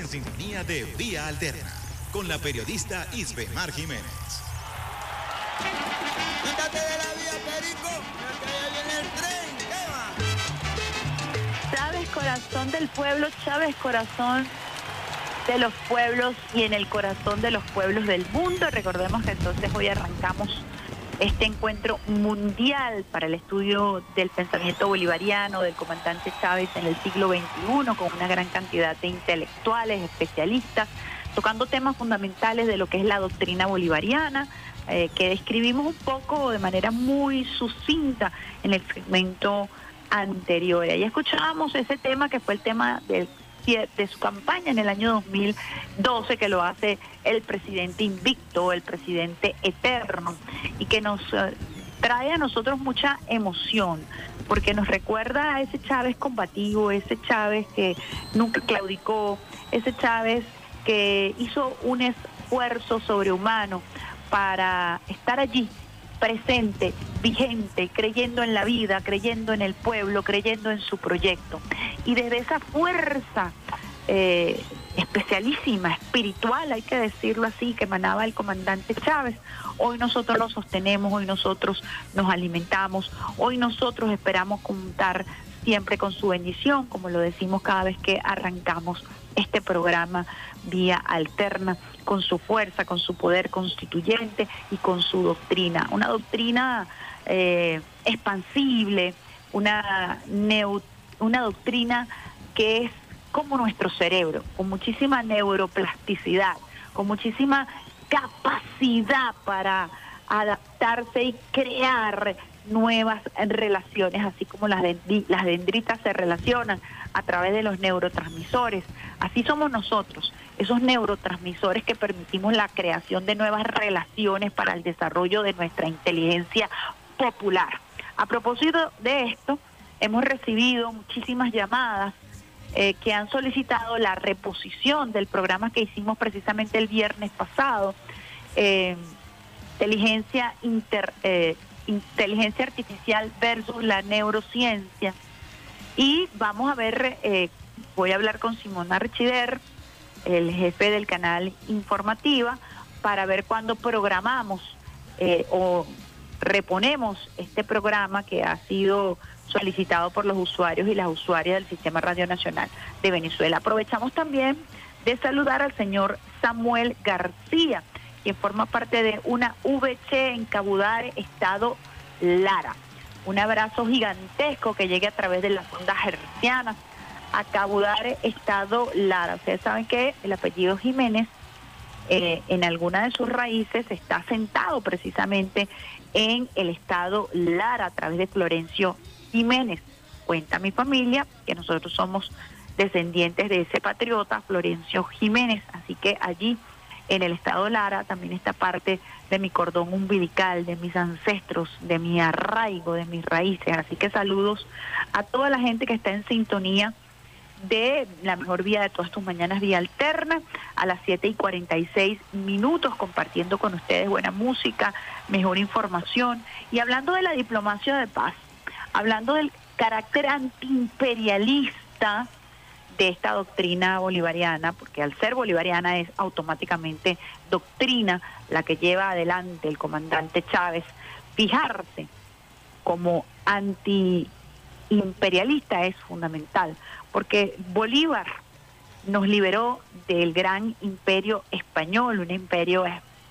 en sintonía de Vía Alterna con la periodista Isbemar Jiménez.
Quítate de la vía, Perico, que allá viene el tren. ¿Qué va?
Chávez, corazón del pueblo, Chávez, corazón de los pueblos y en el corazón de los pueblos del mundo. Recordemos que entonces hoy arrancamos este encuentro mundial para el estudio del pensamiento bolivariano del comandante Chávez en el siglo XXI, con una gran cantidad de intelectuales, especialistas, tocando temas fundamentales de lo que es la doctrina bolivariana, eh, que describimos un poco de manera muy sucinta en el segmento anterior. Ahí escuchábamos ese tema que fue el tema del de su campaña en el año 2012 que lo hace el presidente invicto, el presidente eterno y que nos eh, trae a nosotros mucha emoción porque nos recuerda a ese Chávez combativo, ese Chávez que nunca claudicó, ese Chávez que hizo un esfuerzo sobrehumano para estar allí presente, vigente, creyendo en la vida, creyendo en el pueblo, creyendo en su proyecto. Y desde esa fuerza eh, especialísima, espiritual, hay que decirlo así, que emanaba el comandante Chávez, hoy nosotros lo sostenemos, hoy nosotros nos alimentamos, hoy nosotros esperamos contar siempre con su bendición, como lo decimos cada vez que arrancamos este programa vía alterna, con su fuerza, con su poder constituyente y con su doctrina. Una doctrina eh, expansible, una, una doctrina que es como nuestro cerebro, con muchísima neuroplasticidad, con muchísima capacidad para adaptarse y crear nuevas relaciones, así como las dendritas se relacionan a través de los neurotransmisores. Así somos nosotros, esos neurotransmisores que permitimos la creación de nuevas relaciones para el desarrollo de nuestra inteligencia popular. A propósito de esto, hemos recibido muchísimas llamadas eh, que han solicitado la reposición del programa que hicimos precisamente el viernes pasado, eh, inteligencia, inter- eh, inteligencia artificial versus la neurociencia. Y vamos a ver, eh, voy a hablar con Simón Archider, el jefe del canal Informativa, para ver cuándo programamos eh, o reponemos este programa que ha sido solicitado por los usuarios y las usuarias del Sistema Radio Nacional de Venezuela. Aprovechamos también de saludar al señor Samuel García, quien forma parte de una VC en Cabudare, Estado Lara. Un abrazo gigantesco que llegue a través de las ondas hercianas a Cabudare, Estado Lara. Ustedes saben que el apellido Jiménez eh, en alguna de sus raíces está sentado precisamente en el estado Lara a través de Florencio Jiménez. Cuenta mi familia que nosotros somos descendientes de ese patriota, Florencio Jiménez, así que allí en el estado Lara también está parte de mi cordón umbilical, de mis ancestros, de mi arraigo, de mis raíces. Así que saludos a toda la gente que está en sintonía de la mejor vía de todas tus mañanas, vía alterna, a las 7 y 46 minutos, compartiendo con ustedes buena música, mejor información. Y hablando de la diplomacia de paz, hablando del carácter antiimperialista de esta doctrina bolivariana, porque al ser bolivariana es automáticamente doctrina la que lleva adelante el comandante Chávez, fijarse como antiimperialista es fundamental, porque Bolívar nos liberó del gran imperio español, un imperio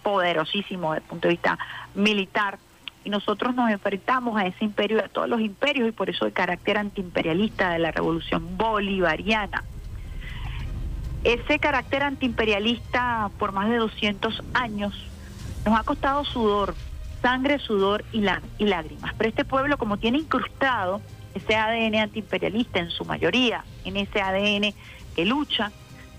poderosísimo desde el punto de vista militar, y nosotros nos enfrentamos a ese imperio y a todos los imperios, y por eso el carácter antiimperialista de la revolución bolivariana. Ese carácter antiimperialista por más de 200 años nos ha costado sudor, sangre, sudor y, lá- y lágrimas. Pero este pueblo, como tiene incrustado ese ADN antiimperialista en su mayoría, en ese ADN que lucha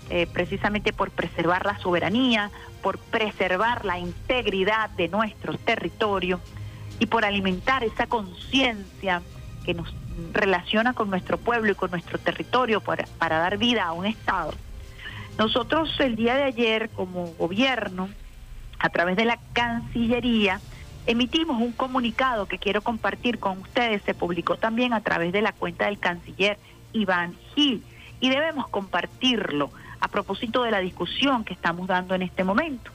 eh, precisamente por preservar la soberanía, por preservar la integridad de nuestro territorio y por alimentar esa conciencia que nos relaciona con nuestro pueblo y con nuestro territorio para, para dar vida a un Estado. Nosotros el día de ayer como gobierno, a través de la Cancillería, emitimos un comunicado que quiero compartir con ustedes. Se publicó también a través de la cuenta del canciller Iván Gil y debemos compartirlo a propósito de la discusión que estamos dando en este momento.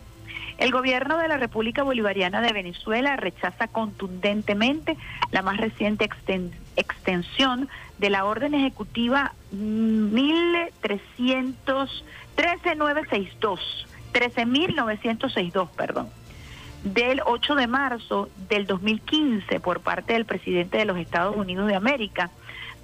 El gobierno de la República Bolivariana de Venezuela rechaza contundentemente la más reciente exten- extensión de la orden ejecutiva 1300 13962, 13962, perdón, del 8 de marzo del 2015 por parte del presidente de los Estados Unidos de América,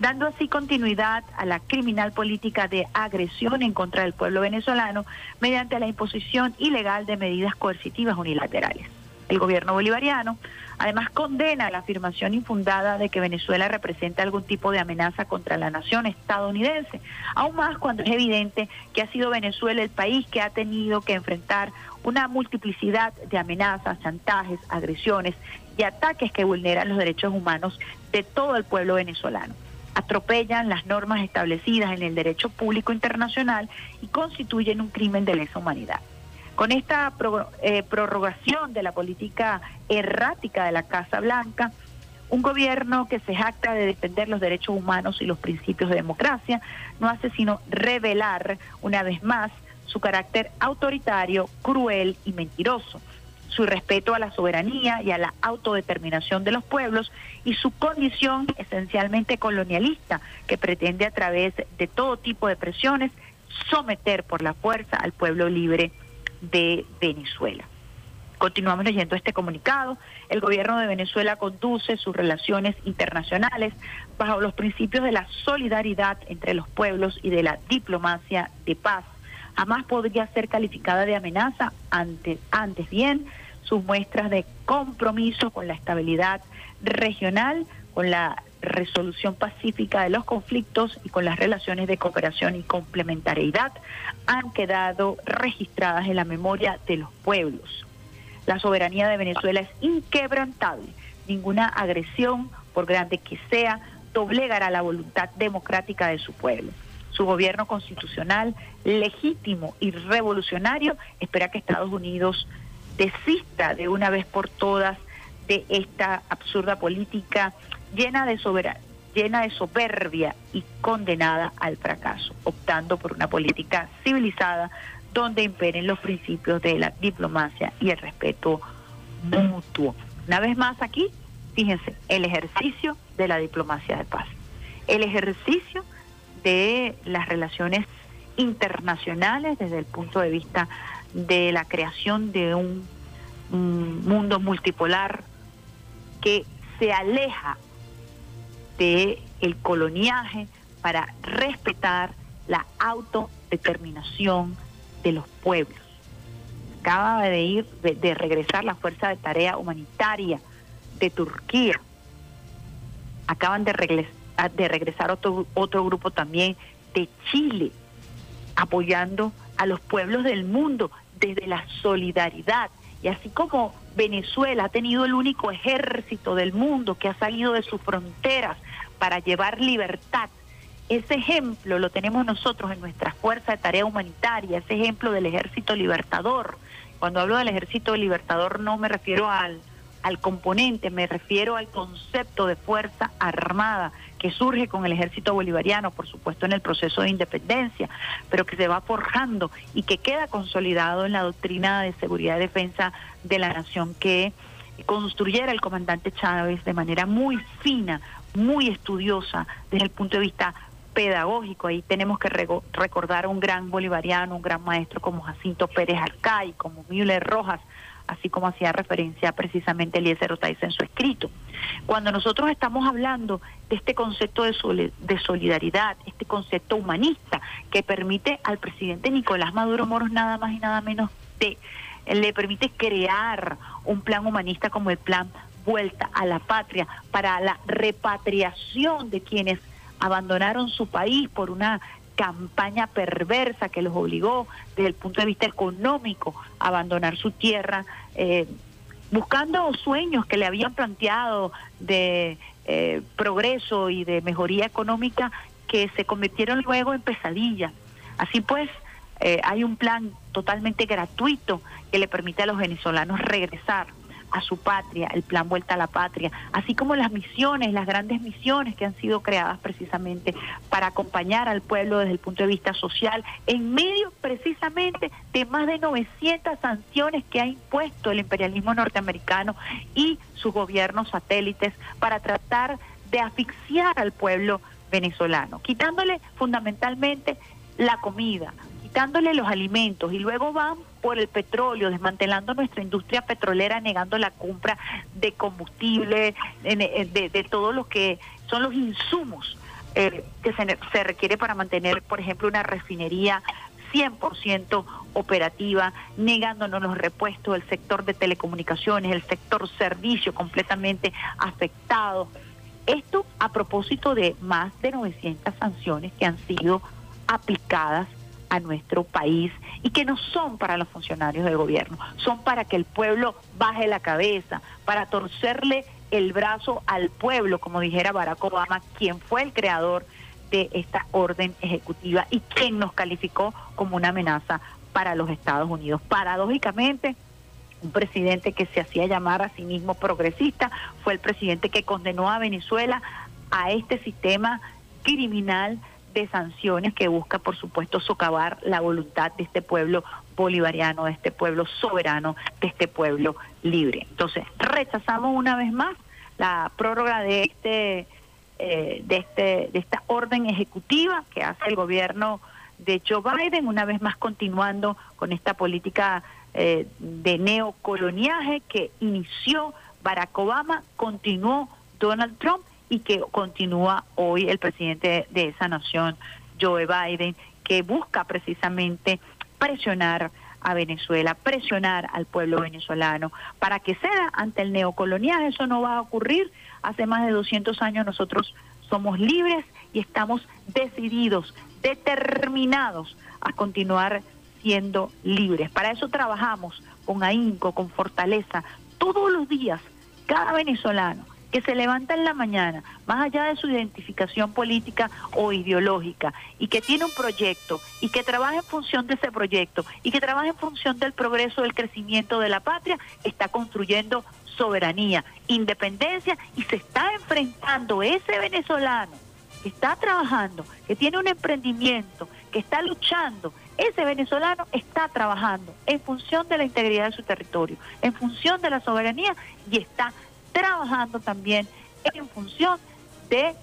dando así continuidad a la criminal política de agresión en contra del pueblo venezolano mediante la imposición ilegal de medidas coercitivas unilaterales. El gobierno bolivariano. Además condena la afirmación infundada de que Venezuela representa algún tipo de amenaza contra la nación estadounidense, aún más cuando es evidente que ha sido Venezuela el país que ha tenido que enfrentar una multiplicidad de amenazas, chantajes, agresiones y ataques que vulneran los derechos humanos de todo el pueblo venezolano. Atropellan las normas establecidas en el derecho público internacional y constituyen un crimen de lesa humanidad. Con esta pro- eh, prorrogación de la política errática de la Casa Blanca, un gobierno que se jacta de defender los derechos humanos y los principios de democracia no hace sino revelar una vez más su carácter autoritario, cruel y mentiroso su respeto a la soberanía y a la autodeterminación de los pueblos y su condición esencialmente colonialista que pretende a través de todo tipo de presiones someter por la fuerza al pueblo libre de Venezuela. Continuamos leyendo este comunicado. El gobierno de Venezuela conduce sus relaciones internacionales bajo los principios de la solidaridad entre los pueblos y de la diplomacia de paz. Jamás podría ser calificada de amenaza, antes, antes bien, sus muestras de compromiso con la estabilidad regional, con la resolución pacífica de los conflictos y con las relaciones de cooperación y complementariedad han quedado registradas en la memoria de los pueblos. La soberanía de Venezuela es inquebrantable. Ninguna agresión, por grande que sea, doblegará la voluntad democrática de su pueblo. Su gobierno constitucional, legítimo y revolucionario, espera que Estados Unidos desista de una vez por todas de esta absurda política llena de sobera- llena de soberbia y condenada al fracaso, optando por una política civilizada donde imperen los principios de la diplomacia y el respeto mutuo. Una vez más aquí, fíjense, el ejercicio de la diplomacia de paz, el ejercicio de las relaciones internacionales desde el punto de vista de la creación de un, un mundo multipolar que se aleja de el coloniaje para respetar la autodeterminación de los pueblos. Acaba de ir, de, de regresar la Fuerza de Tarea Humanitaria de Turquía. Acaban de, ah, de regresar otro, otro grupo también de Chile, apoyando a los pueblos del mundo desde la solidaridad. Y así como Venezuela ha tenido el único ejército del mundo que ha salido de sus fronteras para llevar libertad, ese ejemplo lo tenemos nosotros en nuestra fuerza de tarea humanitaria, ese ejemplo del ejército libertador. Cuando hablo del ejército libertador no me refiero al, al componente, me refiero al concepto de fuerza armada que surge con el ejército bolivariano, por supuesto en el proceso de independencia, pero que se va forjando y que queda consolidado en la doctrina de seguridad y defensa de la nación que construyera el comandante Chávez de manera muy fina, muy estudiosa desde el punto de vista pedagógico. Ahí tenemos que recordar a un gran bolivariano, un gran maestro como Jacinto Pérez Arcay, como Müller Rojas, así como hacía referencia precisamente Eliezer Otaiza en su escrito. Cuando nosotros estamos hablando de este concepto de, de solidaridad, este concepto humanista que permite al presidente Nicolás Maduro Moros nada más y nada menos de le permite crear un plan humanista como el plan Vuelta a la Patria para la repatriación de quienes abandonaron su país por una campaña perversa que los obligó desde el punto de vista económico a abandonar su tierra, eh, buscando sueños que le habían planteado de eh, progreso y de mejoría económica que se convirtieron luego en pesadillas. Así pues, eh, hay un plan totalmente gratuito que le permite a los venezolanos regresar a su patria, el plan Vuelta a la Patria, así como las misiones, las grandes misiones que han sido creadas precisamente para acompañar al pueblo desde el punto de vista social, en medio precisamente de más de 900 sanciones que ha impuesto el imperialismo norteamericano y sus gobiernos satélites para tratar de asfixiar al pueblo venezolano, quitándole fundamentalmente la comida, quitándole los alimentos y luego van por el petróleo, desmantelando nuestra industria petrolera, negando la compra de combustible, de, de- todo lo que son los insumos eh, que se, se requiere para mantener, por ejemplo, una refinería 100% operativa, negándonos los repuestos del sector de telecomunicaciones, el sector servicio completamente afectado. Esto a propósito de más de 900 sanciones que han sido aplicadas a nuestro país y que no son para los funcionarios del gobierno, son para que el pueblo baje la cabeza, para torcerle el brazo al pueblo, como dijera Barack Obama, quien fue el creador de esta orden ejecutiva y quien nos calificó como una amenaza para los Estados Unidos. Paradójicamente, un presidente que se hacía llamar a sí mismo progresista, fue el presidente que condenó a Venezuela a este sistema criminal de sanciones que busca, por supuesto, socavar la voluntad de este pueblo bolivariano, de este pueblo soberano, de este pueblo libre. Entonces, rechazamos una vez más la prórroga de este eh, de este de esta orden ejecutiva que hace el gobierno de Joe Biden, una vez más continuando con esta política eh, de neocoloniaje que inició Barack Obama, continuó Donald Trump y que continúa hoy el presidente de esa nación, Joe Biden, que busca precisamente presionar a Venezuela, presionar al pueblo venezolano para que ceda ante el neocoloniaje. Eso no va a ocurrir. Hace más de 200 años nosotros somos libres y estamos decididos, determinados a continuar siendo libres. Para eso trabajamos con ahínco, con fortaleza, todos los días, cada venezolano que se levanta en la mañana, más allá de su identificación política o ideológica, y que tiene un proyecto, y que trabaja en función de ese proyecto, y que trabaja en función del progreso, del crecimiento de la patria, está construyendo soberanía, independencia, y se está enfrentando ese venezolano que está trabajando, que tiene un emprendimiento, que está luchando, ese venezolano está trabajando en función de la integridad de su territorio, en función de la soberanía y está trabajando también en función de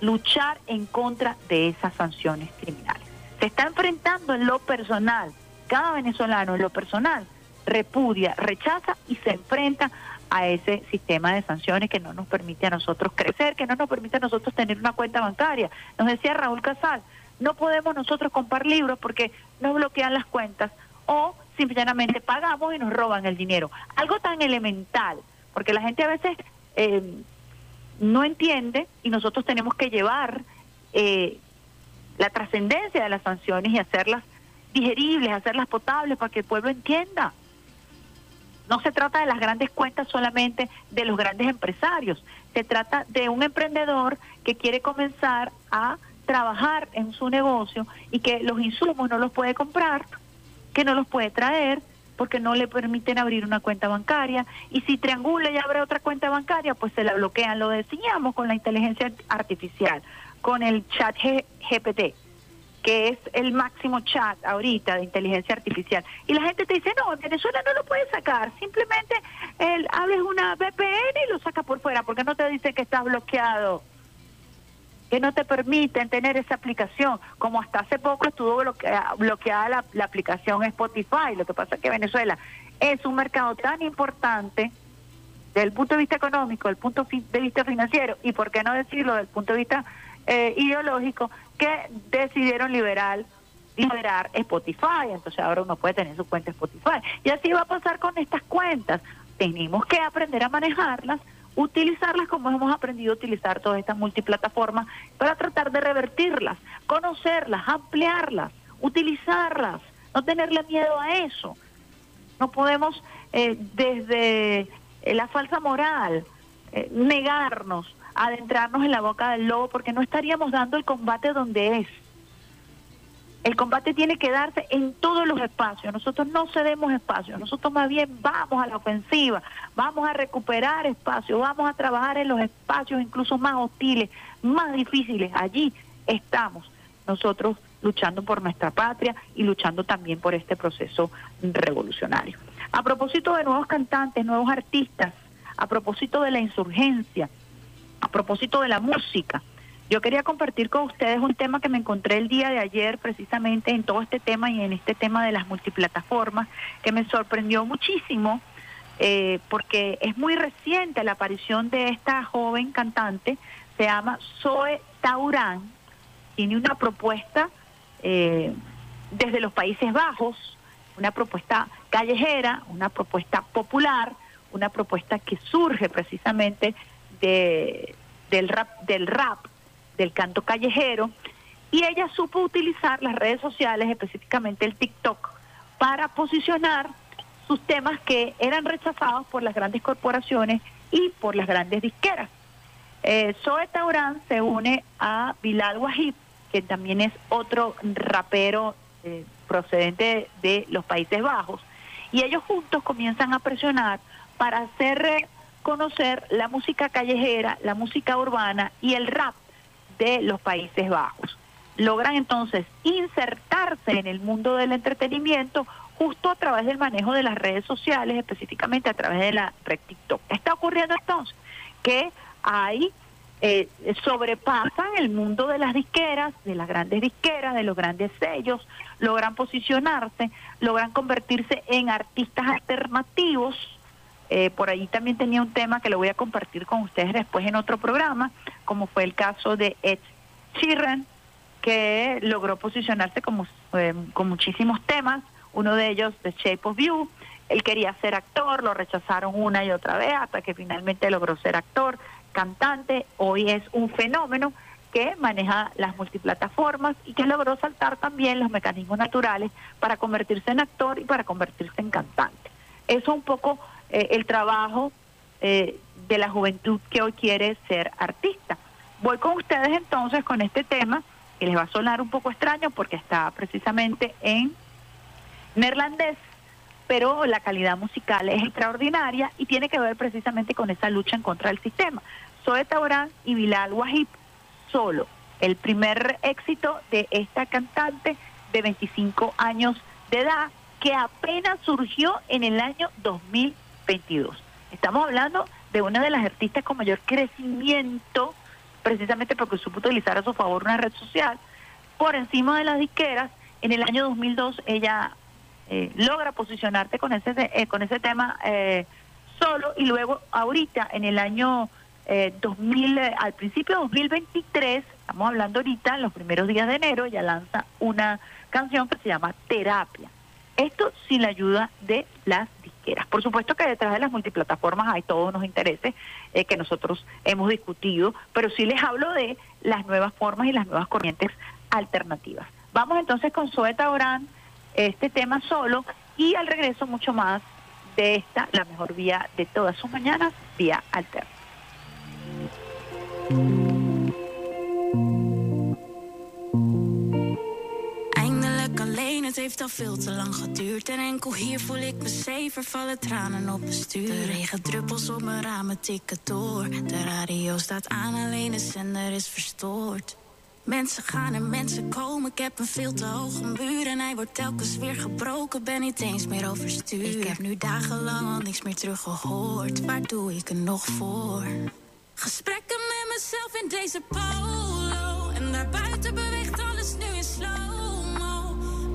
luchar en contra de esas sanciones criminales. Se está enfrentando en lo personal, cada venezolano en lo personal repudia, rechaza y se enfrenta a ese sistema de sanciones que no nos permite a nosotros crecer, que no nos permite a nosotros tener una cuenta bancaria. Nos decía Raúl Casal, no podemos nosotros comprar libros porque nos bloquean las cuentas o simplemente pagamos y nos roban el dinero. Algo tan elemental, porque la gente a veces eh, no entiende y nosotros tenemos que llevar eh, la trascendencia de las sanciones y hacerlas digeribles, hacerlas potables para que el pueblo entienda. No se trata de las grandes cuentas solamente de los grandes empresarios, se trata de un emprendedor que quiere comenzar a trabajar en su negocio y que los insumos no los puede comprar, que no los puede traer porque no le permiten abrir una cuenta bancaria y si triangula y abre otra cuenta bancaria, pues se la bloquean. Lo decíamos con la inteligencia artificial, con el chat GPT, que es el máximo chat ahorita de inteligencia artificial. Y la gente te dice, no, en Venezuela no lo puedes sacar, simplemente el, abres una VPN y lo sacas por fuera, porque no te dice que estás bloqueado que no te permiten tener esa aplicación, como hasta hace poco estuvo bloquea- bloqueada la, aplicación Spotify. Lo que pasa es que Venezuela es un mercado tan importante desde el punto de vista económico, desde el punto de vista financiero y, por qué no decirlo, desde el punto de vista eh, ideológico, que decidieron liberar liberar Spotify, entonces ahora uno puede tener su cuenta Spotify. Y así va a pasar con estas cuentas. Tenemos que aprender a manejarlas, utilizarlas como hemos aprendido a utilizar todas estas multiplataformas para tratar de revertirlas, conocerlas, ampliarlas, utilizarlas, no tenerle miedo a eso. No podemos eh, desde eh, la falsa moral eh, negarnos, adentrarnos en la boca del lobo porque no estaríamos dando el combate donde es. El combate tiene que darse en todos los espacios. Nosotros no cedemos espacios. Nosotros más bien vamos a la ofensiva, vamos a recuperar espacios, vamos a trabajar en los espacios incluso más hostiles, más difíciles. Allí estamos nosotros luchando por nuestra patria y luchando también por este proceso revolucionario. A propósito de nuevos cantantes, nuevos artistas, a propósito de la insurgencia, a propósito de la música, yo quería compartir con ustedes un tema que me encontré el día de ayer precisamente en todo este tema y en este tema de las multiplataformas, que me sorprendió muchísimo eh, porque es muy reciente la aparición de esta joven cantante, se llama Zoe Taurán, tiene una propuesta eh, desde los Países Bajos, una propuesta callejera, una propuesta popular, una propuesta que surge precisamente de, del rap, del rap, del canto callejero, y ella supo utilizar las redes sociales, específicamente el TikTok, para posicionar sus temas que eran rechazados por las grandes corporaciones y por las grandes disqueras. Eh, Zoe Taurán se une a Bilal Wahib, que también es otro rapero eh, procedente de los Países Bajos, y ellos juntos comienzan a presionar para hacer conocer la música callejera, la música urbana y el rap de los Países Bajos. Logran entonces insertarse en el mundo del entretenimiento justo a través del manejo de las redes sociales, específicamente a través de la red TikTok. Está ocurriendo entonces que hay eh, sobrepasan el mundo de las disqueras, de las grandes disqueras, de los grandes sellos, logran posicionarse, logran convertirse en artistas alternativos. Eh, por ahí también tenía un tema que lo voy a compartir con ustedes después en otro programa, como fue el caso de Ed Sheeran, que logró posicionarse como, eh, con muchísimos temas, uno de ellos The Shape of You. Él quería ser actor, lo rechazaron una y otra vez hasta que finalmente logró ser actor cantante, hoy es un fenómeno que maneja las multiplataformas y que logró saltar también los mecanismos naturales para convertirse en actor y para convertirse en cantante. Eso es un poco eh, el trabajo eh, de la juventud que hoy quiere ser artista. Voy con ustedes entonces con este tema que les va a sonar un poco extraño porque está precisamente en neerlandés, pero la calidad musical es extraordinaria y tiene que ver precisamente con esa lucha en contra del sistema. Zoe Taurán y Bilal Wahib, solo. El primer éxito de esta cantante de 25 años de edad que apenas surgió en el año 2022. Estamos hablando de una de las artistas con mayor crecimiento, precisamente porque supo utilizar a su favor una red social, por encima de las disqueras. En el año 2002 ella eh, logra posicionarte con ese, eh, con ese tema eh, solo y luego ahorita en el año eh, 2000, eh, al principio de 2023, estamos hablando ahorita, en los primeros días de enero, ella lanza una canción que se llama Terapia. Esto sin la ayuda de las Por supuesto que detrás de las multiplataformas hay todos unos intereses eh, que nosotros hemos discutido, pero sí les hablo de las nuevas formas y las nuevas corrientes alternativas. Vamos entonces con Zoe Taurán, este tema solo, y al regreso mucho más de esta, la mejor vía de todas sus mañanas, vía alterna.
Alleen, het heeft al veel te lang geduurd. En enkel hier voel ik me zeven, vallen tranen op mijn stuur. De regendruppels op mijn ramen tikken door. De radio staat aan, alleen de zender is verstoord. Mensen gaan en mensen komen, ik heb een veel te hoge muur. En hij wordt telkens weer gebroken, ben niet eens meer overstuur. Ik heb nu dagenlang al niks meer teruggehoord. Waar doe ik er nog voor? Gesprekken met mezelf in deze polo. En daarbuiten beweegt alles nu in slow-mo.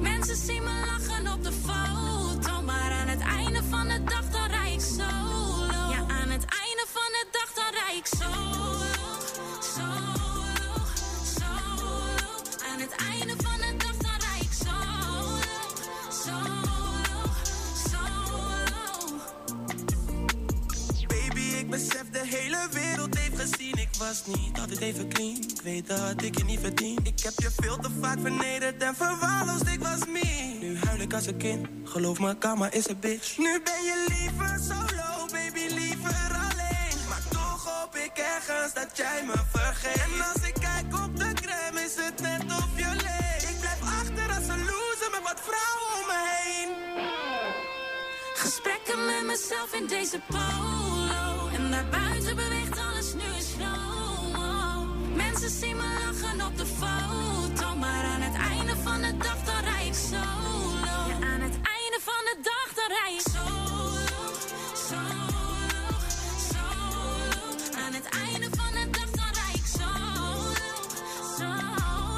Mensen zien me lachen op de foto. Maar aan het einde van de dag dan rij ik solo. Ja, aan het einde van de dag dan rij ik solo. Solo, solo. Aan het einde van de dag dan rij ik solo. Solo, solo.
Baby, ik besef de hele wereld heeft gezien. Was niet altijd even clean. Ik weet dat ik je niet verdien. Ik heb je veel te vaak vernederd en verwaarloosd. Ik was me. Nu huil ik als een kind. Geloof me, karma is een bitch. Nu ben je liever solo, baby, liever alleen. Maar toch hoop ik ergens dat jij me vergeet. En als ik kijk op de crème, is het net of je leeft. Ik blijf achter als vrouwen om me heen.
Gesprekken met mezelf in deze polo. En daarbuiten Mensen zien me lachen op de foto. Maar aan het einde van de dag dan rij ik solo. Ja, aan het einde van de dag dan rij ik solo. Solo, solo. Aan het einde van de dag dan rij ik solo. Solo,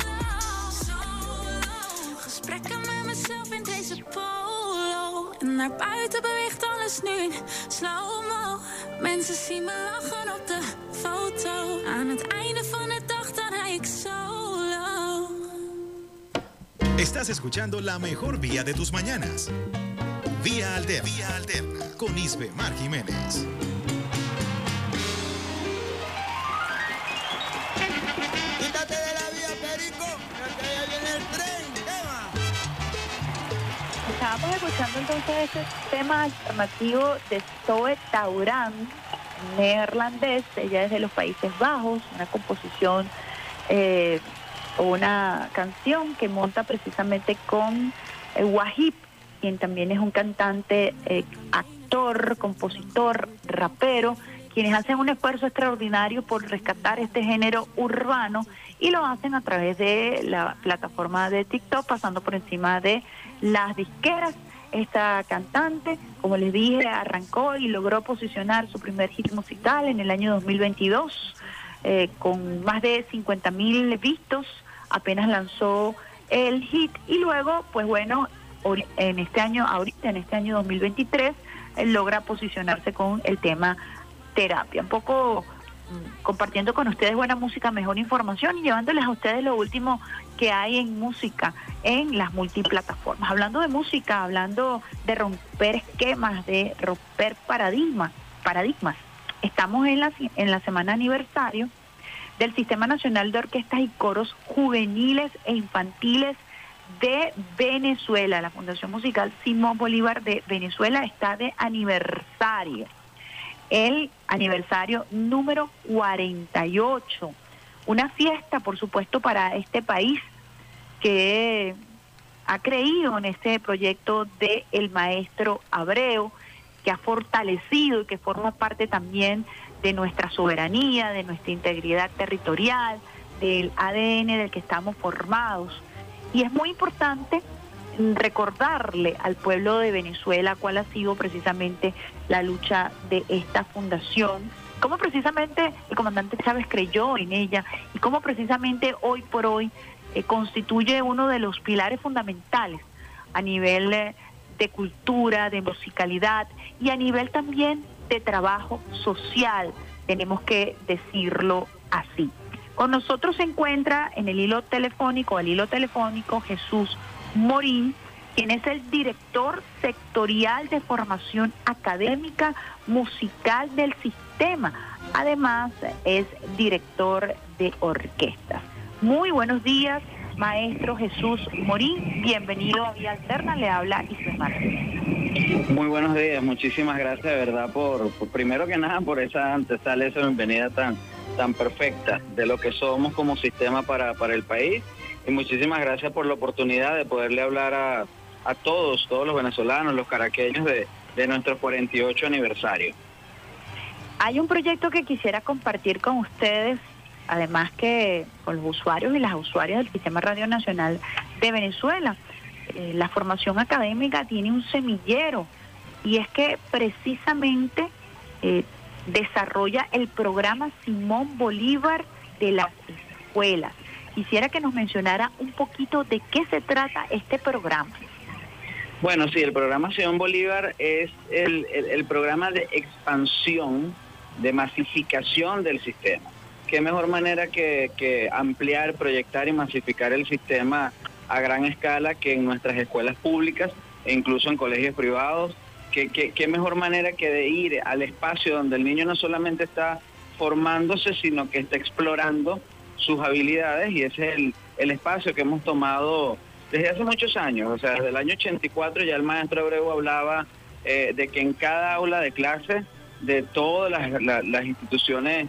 solo. Gesprekken met mezelf in deze polo. Naar buiten beweegt alles nu in slow-mo. Mensen zien me lachen op de foto. Aan het einde van de dag dan rij ik solo.
Estás escuchando la mejor vía de tus mañanas. Vía Alterna. Vía Alterna. Con Isbe Mar Jiménez.
Estábamos escuchando entonces este tema alternativo de Zoe Tauran, neerlandés, ella es de los Países Bajos, una composición eh, o una canción que monta precisamente con eh, quien también es un cantante, eh, actor, compositor, rapero, quienes hacen un esfuerzo extraordinario por rescatar este género urbano y lo hacen a través de la plataforma de TikTok, pasando por encima de las disqueras. Esta cantante, como les dije, arrancó y logró posicionar su primer hit musical en el año 2022 eh, con más de 50 mil vistos. Apenas lanzó el hit y luego, pues bueno, en este año, ahorita en este año 2023, eh, logra posicionarse con el tema terapia. Un poco compartiendo con ustedes buena música, mejor información y llevándoles a ustedes lo último que hay en música en las multiplataformas. Hablando de música, hablando de romper esquemas, de romper paradigmas, paradigmas. Estamos en la, en la semana aniversario del Sistema Nacional de Orquestas y Coros Juveniles e Infantiles de Venezuela. La Fundación Musical Simón Bolívar de Venezuela está de aniversario. El aniversario número 48. Una fiesta, por supuesto, para este país que ha creído en este proyecto de el maestro Abreu, que ha fortalecido y que forma parte también de nuestra soberanía, de nuestra integridad territorial, del ADN del que estamos formados. Y es muy importante recordarle al pueblo de Venezuela cuál ha sido precisamente la lucha de esta fundación, cómo precisamente el comandante Chávez creyó en ella y cómo precisamente hoy por hoy eh, constituye uno de los pilares fundamentales a nivel eh, de cultura, de musicalidad y a nivel también de trabajo social, tenemos que decirlo así. Con nosotros se encuentra en el hilo telefónico, el hilo telefónico Jesús Morín, quien es el director sectorial de formación académica musical del sistema. Además, es director de orquestas. Muy buenos días, maestro Jesús Morín. Bienvenido a Vía Alterna. Le habla Isabel Martínez.
Muy buenos días, muchísimas gracias de verdad por, por- primero que nada por esa antesala, esa bienvenida tan, tan perfecta de lo que somos como sistema para, para el país y muchísimas gracias por la oportunidad de poderle hablar a, a todos, todos los venezolanos, los caraqueños de, de nuestro 48 aniversario.
Hay un proyecto que quisiera compartir con ustedes, además que con los usuarios y las usuarias del Sistema Radio Nacional de Venezuela. Eh, la formación académica tiene un semillero y es que precisamente eh, desarrolla el programa Simón Bolívar de las escuelas. Quisiera que nos mencionara un poquito de qué se trata este programa.
Bueno, sí, el programa Simón Bolívar es el, programa de expansión, de masificación del sistema. ¿Qué mejor manera que, ampliar, proyectar y masificar el sistema a gran escala que en nuestras escuelas públicas e incluso en colegios privados? ¿Qué, qué, qué mejor manera que de ir al espacio donde el niño no solamente está formándose, sino que está explorando sus habilidades y ese es el, el espacio que hemos tomado desde hace muchos años, o sea, desde el año 84 ya el maestro Abreu hablaba eh, de que en cada aula de clase de todas las, la- las instituciones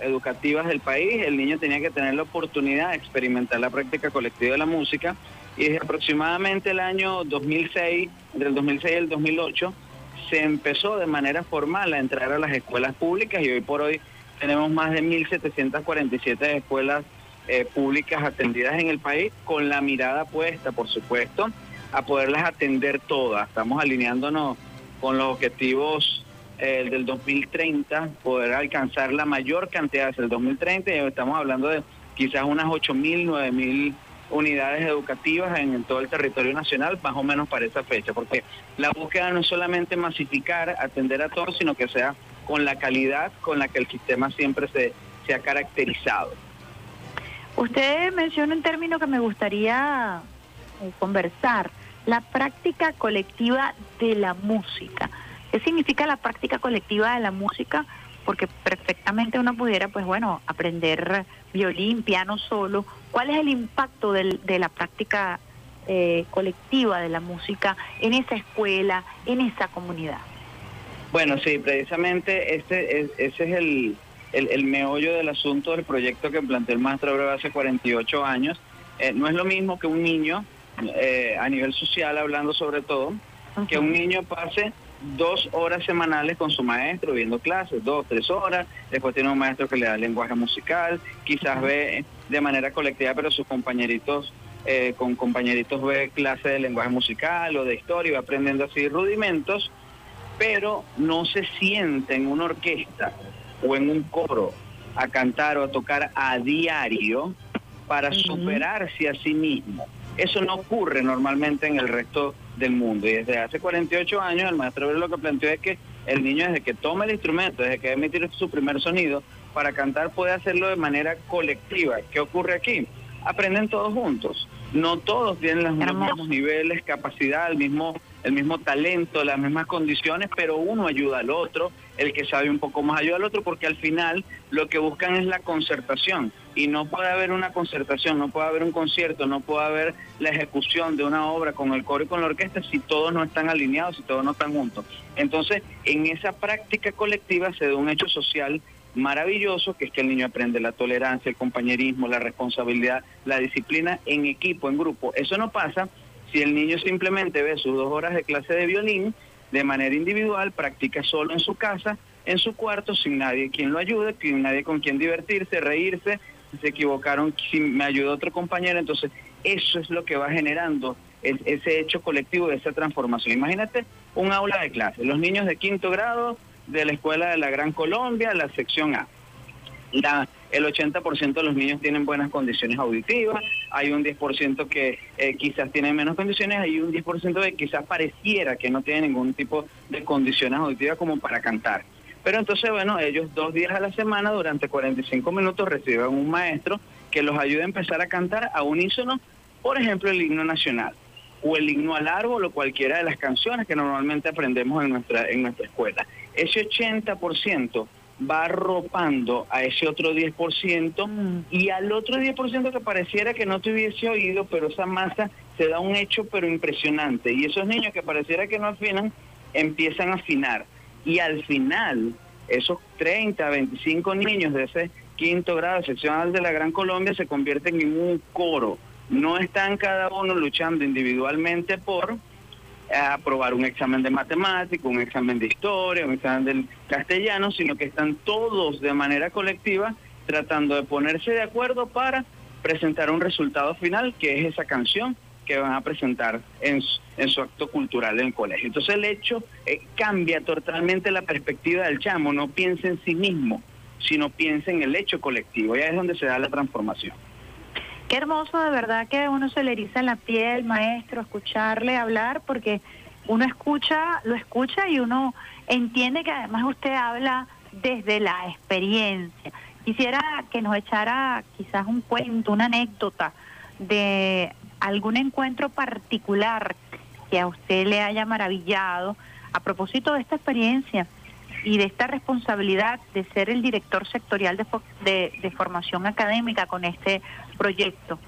educativas del país, el niño tenía que tener la oportunidad de experimentar la práctica colectiva de la música. Y desde aproximadamente el año 2006, del 2006 al 2008, se empezó de manera formal a entrar a las escuelas públicas y hoy por hoy tenemos más de 1.747 escuelas eh, públicas atendidas en el país con la mirada puesta, por supuesto, a poderlas atender todas. Estamos alineándonos con los objetivos eh, del 2030, poder alcanzar la mayor cantidad hacia el 2030 y estamos hablando de quizás unas 8.000, 9.000 unidades educativas en, todo el territorio nacional, más o menos para esa fecha, porque la búsqueda no es solamente masificar, atender a todos, sino que sea con la calidad con la que el sistema siempre se, se ha caracterizado.
Usted menciona un término que me gustaría eh, conversar, la práctica colectiva de la música. ¿Qué significa la práctica colectiva de la música? Porque perfectamente uno pudiera, pues bueno, aprender violín, piano solo. ¿Cuál es el impacto de la práctica eh, colectiva de la música en esa escuela, en esa comunidad?
Bueno, sí, precisamente este es, ese es el, el, el meollo del asunto del proyecto que planteó el maestro Abreu hace 48 años. Eh, no es lo mismo que un niño, eh, a nivel social hablando sobre todo, que un niño pase dos horas semanales con su maestro viendo clases, dos, tres horas, después tiene un maestro que le da lenguaje musical, quizás ve de manera colectiva, pero sus compañeritos, eh, con compañeritos ve clases de lenguaje musical o de historia y va aprendiendo así rudimentos, pero no se siente en una orquesta o en un coro a cantar o a tocar a diario para superarse a sí mismo. Eso no ocurre normalmente en el resto del mundo. Y desde hace 48 años el maestro lo que planteó es que el niño desde que toma el instrumento, desde que emitir su primer sonido, para cantar puede hacerlo de manera colectiva. ¿Qué ocurre aquí? Aprenden todos juntos. No todos tienen los mismos niveles, capacidad, el mismo, el mismo talento, las mismas condiciones, pero uno ayuda al otro, el que sabe un poco más ayuda al otro, porque al final lo que buscan es la concertación. Y no puede haber una concertación, no puede haber un concierto, no puede haber la ejecución de una obra con el coro y con la orquesta si todos no están alineados, si todos no están juntos. Entonces, en esa práctica colectiva se da un hecho social maravilloso, que es que el niño aprende la tolerancia, el compañerismo, la responsabilidad, la disciplina en equipo, en grupo. Eso no pasa si el niño simplemente ve sus dos horas de clase de violín de manera individual, practica solo en su casa, en su cuarto, sin nadie quien lo ayude, sin nadie con quien divertirse, reírse, si se equivocaron, si me ayuda otro compañero, entonces eso es lo que va generando es- ese hecho colectivo de esa transformación. Imagínate un aula de clase, los niños de quinto grado de la Escuela de la Gran Colombia, la sección A. La, el 80% de los niños tienen buenas condiciones auditivas, hay un 10% que eh, quizás tienen menos condiciones, hay un 10% de quizás pareciera que no tienen ningún tipo de condiciones auditivas como para cantar. Pero entonces, bueno, ellos dos días a la semana, durante 45 minutos, reciben un maestro que los ayude a empezar a cantar a unísono, por ejemplo, el himno nacional o el himno al árbol o cualquiera de las canciones que normalmente aprendemos en nuestra, en nuestra escuela. Ese 80% va arropando a ese otro 10% y al otro 10% que pareciera que no tuviese oído, pero esa masa se da un hecho pero impresionante. Y esos niños que pareciera que no afinan, empiezan a afinar. Y al final, esos 30, 25 niños de ese quinto grado seccional de la Gran Colombia se convierten en un coro. No están cada uno luchando individualmente por aprobar un examen de matemática, un examen de historia, un examen del castellano, sino que están todos de manera colectiva tratando de ponerse de acuerdo para presentar un resultado final, que es esa canción que van a presentar en, su- en su acto cultural en el colegio. Entonces el hecho eh, cambia totalmente la perspectiva del chamo, no piensa en sí mismo, sino piensa en el hecho colectivo, y ahí es donde se da la transformación.
Qué hermoso de verdad que uno se le eriza la piel, maestro, escucharle hablar, porque uno escucha, lo escucha y uno entiende que además usted habla desde la experiencia. Quisiera que nos echara quizás un cuento, una anécdota de algún encuentro particular que a usted le haya maravillado a propósito de esta experiencia y de esta responsabilidad de ser el director sectorial de, de- de formación académica con este proyecto.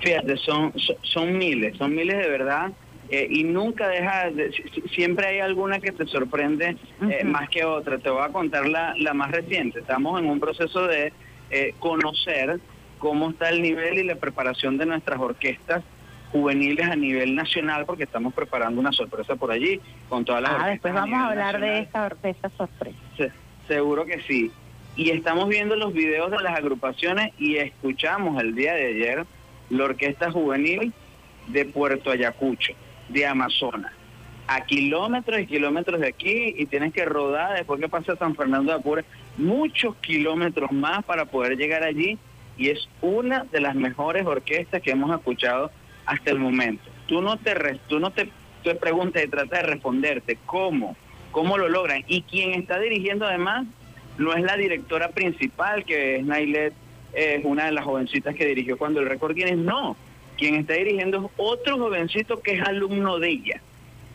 Fíjate, son, son, son miles, son miles de verdad. eh, y nunca deja, de- si- si- siempre hay alguna que te sorprende eh, más que otra. Te voy a contar la, la más reciente. Estamos en un proceso de eh, conocer cómo está el nivel y la preparación de nuestras orquestas juveniles a nivel nacional porque estamos preparando una sorpresa por allí con todas las
Ah, después vamos a hablar de esa, de esa sorpresa.
Se- seguro que sí. Y estamos viendo los videos de las agrupaciones y escuchamos el día de ayer la Orquesta Juvenil de Puerto Ayacucho, de Amazonas, a kilómetros y kilómetros de aquí y tienes que rodar después que pasa San Fernando de Apure, muchos kilómetros más para poder llegar allí y es una de las mejores orquestas que hemos escuchado hasta el momento. Tú no te, tú no te, te preguntas y tratas de responderte cómo, cómo lo logran. Y quien está dirigiendo además no es la directora principal, que es Nailet, es una de las jovencitas que dirigió cuando el récord Guinness, no. Quien está dirigiendo es otro jovencito que es alumno de ella.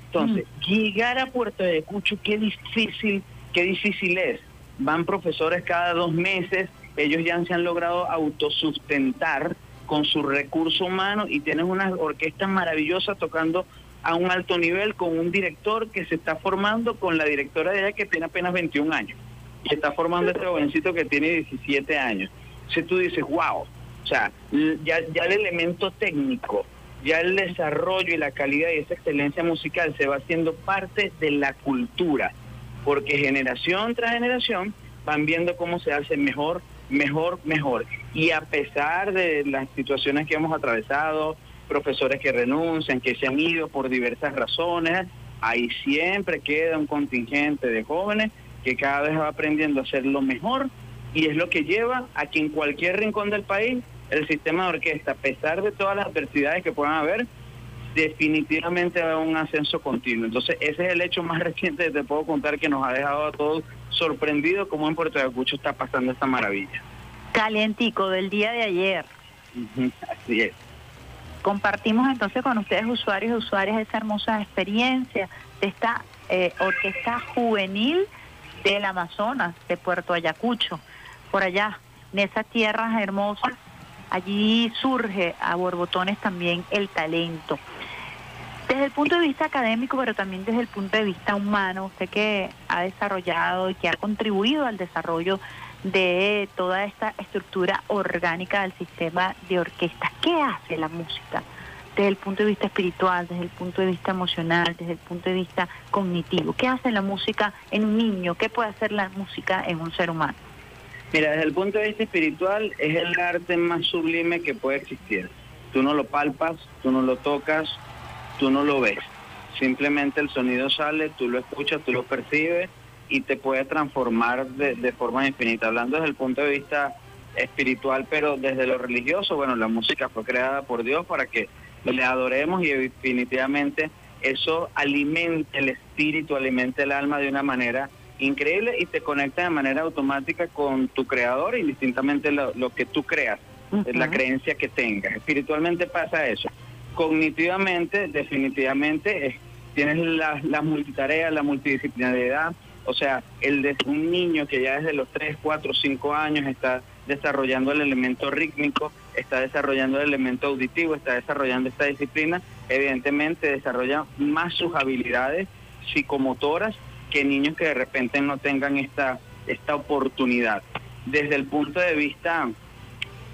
Entonces, llegar a Puerto Ayacucho, qué difícil, qué difícil es. Van profesores cada dos meses, ellos ya se han logrado autosustentar con su recurso humano y tienen una orquesta maravillosa tocando a un alto nivel con un director que se está formando con la directora de ella que tiene apenas 21 años y está formando este jovencito que tiene 17 años. Entonces tú dices, wow, o sea, ya, ya el elemento técnico, ya el desarrollo y la calidad y esa excelencia musical se va haciendo parte de la cultura, porque generación tras generación van viendo cómo se hace mejor, mejor, mejor. Y a pesar de las situaciones que hemos atravesado, profesores que renuncian, que se han ido por diversas razones, ahí siempre queda un contingente de jóvenes que cada vez va aprendiendo a hacer lo mejor y es lo que lleva a que en cualquier rincón del país el sistema de orquesta, a pesar de todas las adversidades que puedan haber, definitivamente va a un ascenso continuo. Entonces ese es el hecho más reciente que te puedo contar que nos ha dejado a todos sorprendidos cómo en Puerto Ayacucho está pasando esta maravilla.
Calientico del día de ayer.
Así es.
Compartimos entonces con ustedes, usuarios y usuarias, esa hermosa experiencia de esta eh, orquesta juvenil del Amazonas, de Puerto Ayacucho, por allá, en esas tierras hermosas. Allí surge a borbotones también el talento. Desde el punto de vista académico, pero también desde el punto de vista humano, usted que ha desarrollado y que ha contribuido al desarrollo de toda esta estructura orgánica del sistema de orquesta. ¿Qué hace la música desde el punto de vista espiritual, desde el punto de vista emocional, desde el punto de vista cognitivo? ¿Qué hace la música en un niño? ¿Qué puede hacer la música en un ser humano?
Mira, desde el punto de vista espiritual es el arte más sublime que puede existir. Tú no lo palpas, tú no lo tocas, tú no lo ves. Simplemente el sonido sale, tú lo escuchas, tú lo percibes y te puede transformar de, de forma infinita. Hablando desde el punto de vista espiritual, pero desde lo religioso, bueno, la música fue creada por Dios para que le adoremos y definitivamente eso alimenta el espíritu, alimenta el alma de una manera increíble y te conecta de manera automática con tu creador, indistintamente lo, lo que tú creas, la creencia que tengas. Espiritualmente pasa eso. Cognitivamente, definitivamente, tienes la multitarea, la multidisciplinariedad, o sea, el de un niño que ya desde los 3, 4, 5 años está desarrollando el elemento rítmico, está desarrollando el elemento auditivo, está desarrollando esta disciplina, evidentemente desarrolla más sus habilidades psicomotoras que niños que de repente no tengan esta, esta oportunidad. Desde el punto de vista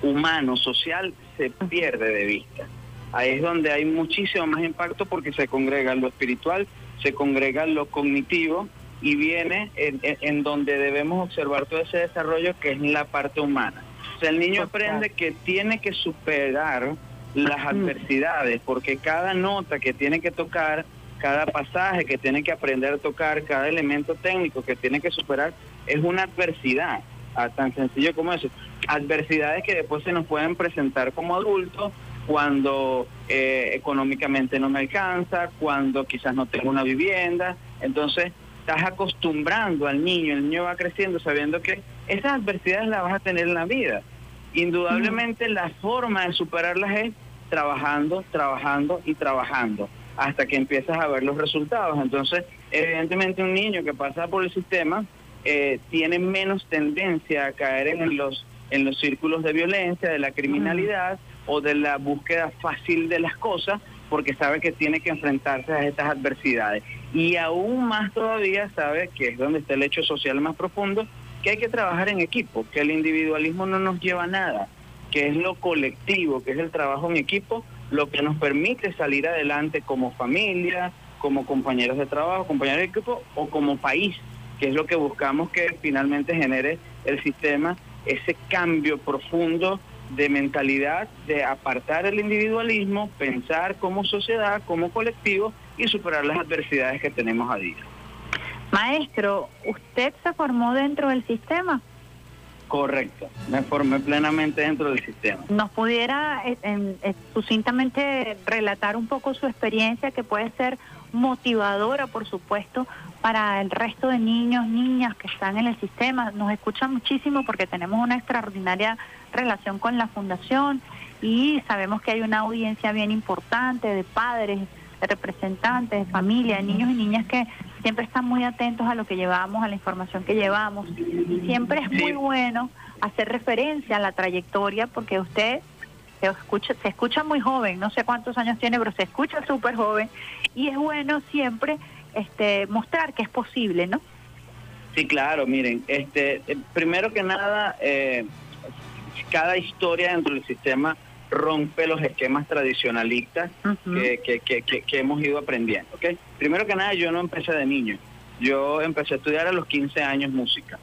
humano, social, se pierde de vista. Ahí es donde hay muchísimo más impacto porque se congrega lo espiritual, se congrega lo cognitivo y viene en, donde debemos observar todo ese desarrollo que es la parte humana. O sea, el niño aprende que tiene que superar las adversidades porque cada nota que tiene que tocar, cada pasaje que tiene que aprender a tocar, cada elemento técnico que tiene que superar es una adversidad, ah, tan sencillo como eso. Adversidades que después se nos pueden presentar como adultos cuando eh, económicamente no me alcanza, cuando quizás no tengo una vivienda. Entonces, estás acostumbrando al niño, el niño va creciendo sabiendo que esas adversidades las vas a tener en la vida. Indudablemente la forma de superarlas es trabajando, trabajando y trabajando hasta que empiezas a ver los resultados. Entonces, evidentemente un niño que pasa por el sistema eh, tiene menos tendencia a caer en los en los círculos de violencia, de la criminalidad o de la búsqueda fácil de las cosas, porque sabe que tiene que enfrentarse a estas adversidades. Y aún más todavía sabe que es donde está el hecho social más profundo, que hay que trabajar en equipo, que el individualismo no nos lleva a nada, que es lo colectivo, que es el trabajo en equipo, lo que nos permite salir adelante como familia, como compañeros de trabajo, compañeros de equipo o como país, que es lo que buscamos que finalmente genere el sistema, ese cambio profundo de mentalidad, de apartar el individualismo, pensar como sociedad, como colectivo y superar las adversidades que tenemos a día.
Maestro, ¿usted se formó dentro del sistema?
Correcto, me formé plenamente dentro del sistema.
¿Nos pudiera eh, en- eh, sucintamente relatar un poco su experiencia que puede ser motivadora, por supuesto, para el resto de niños, niñas que están en el sistema? Nos escuchan muchísimo porque tenemos una extraordinaria relación con la fundación y sabemos que hay una audiencia bien importante de padres, de representantes, de familia, de niños y niñas que siempre están muy atentos a lo que llevamos, a la información que llevamos. Y siempre es muy bueno hacer referencia a la trayectoria porque usted se escucha, se escucha muy joven, no sé cuántos años tiene, pero se escucha súper joven y es bueno siempre este mostrar que es posible, ¿no?
Sí, claro, miren, este, eh, primero que nada, eh, cada historia dentro del sistema rompe los esquemas tradicionalistas que, que- que- que- que hemos ido aprendiendo. ¿ok? Primero que nada, yo no empecé de niño. Yo empecé a estudiar a los 15 años música.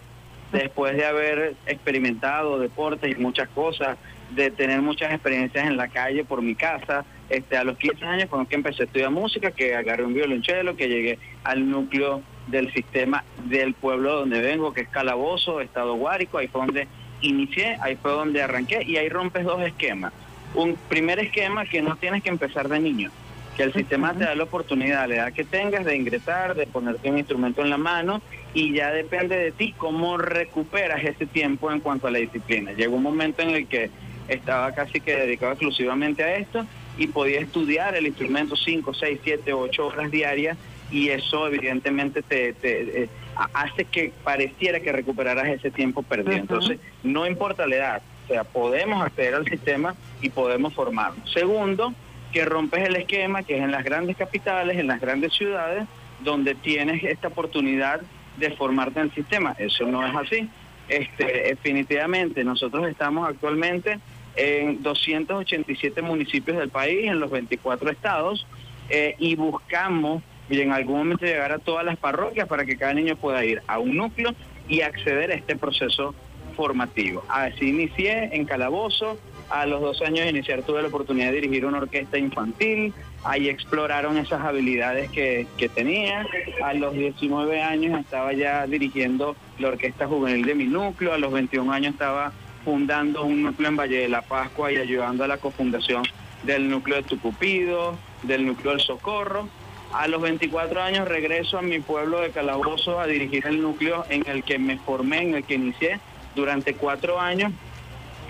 Después de haber experimentado deportes y muchas cosas, de tener muchas experiencias en la calle por mi casa, este, a los 15 años cuando que empecé a estudiar música, que agarré un violonchelo, que llegué al núcleo del sistema del pueblo donde vengo, que es Calabozo, Estado Guárico, ahí fue donde inicié, ahí fue donde arranqué y ahí rompes dos esquemas. Un primer esquema que no tienes que empezar de niño, que el sistema te da la oportunidad, la edad que tengas, de ingresar, de ponerte un instrumento en la mano y ya depende de ti cómo recuperas ese tiempo en cuanto a la disciplina. Llegó un momento en el que estaba casi que dedicado exclusivamente a esto y podía estudiar el instrumento 5, 6, 7, 8 horas diarias y eso evidentemente te, te, eh, hace que pareciera que recuperaras ese tiempo perdido. Entonces, no importa la edad, o sea, podemos acceder al sistema y podemos formarnos. Segundo, que rompes el esquema que es en las grandes capitales, en las grandes ciudades, donde tienes esta oportunidad de formarte en el sistema. Eso no es así. Este, definitivamente, nosotros estamos actualmente en 287 municipios del país, en los 24 estados, eh, y buscamos y en algún momento llegar a todas las parroquias para que cada niño pueda ir a un núcleo y acceder a este proceso formativo. Así inicié en Calabozo, a los dos años de iniciar tuve la oportunidad de dirigir una orquesta infantil, ahí exploraron esas habilidades que, que tenía, a los 19 años estaba ya dirigiendo la orquesta juvenil de mi núcleo, a los 21 años estaba fundando un núcleo en Valle de la Pascua y ayudando a la cofundación del núcleo de Tucupido, del núcleo del Socorro. A los 24 años regreso a mi pueblo de Calabozo a dirigir el núcleo en el que me formé, en el que inicié durante cuatro años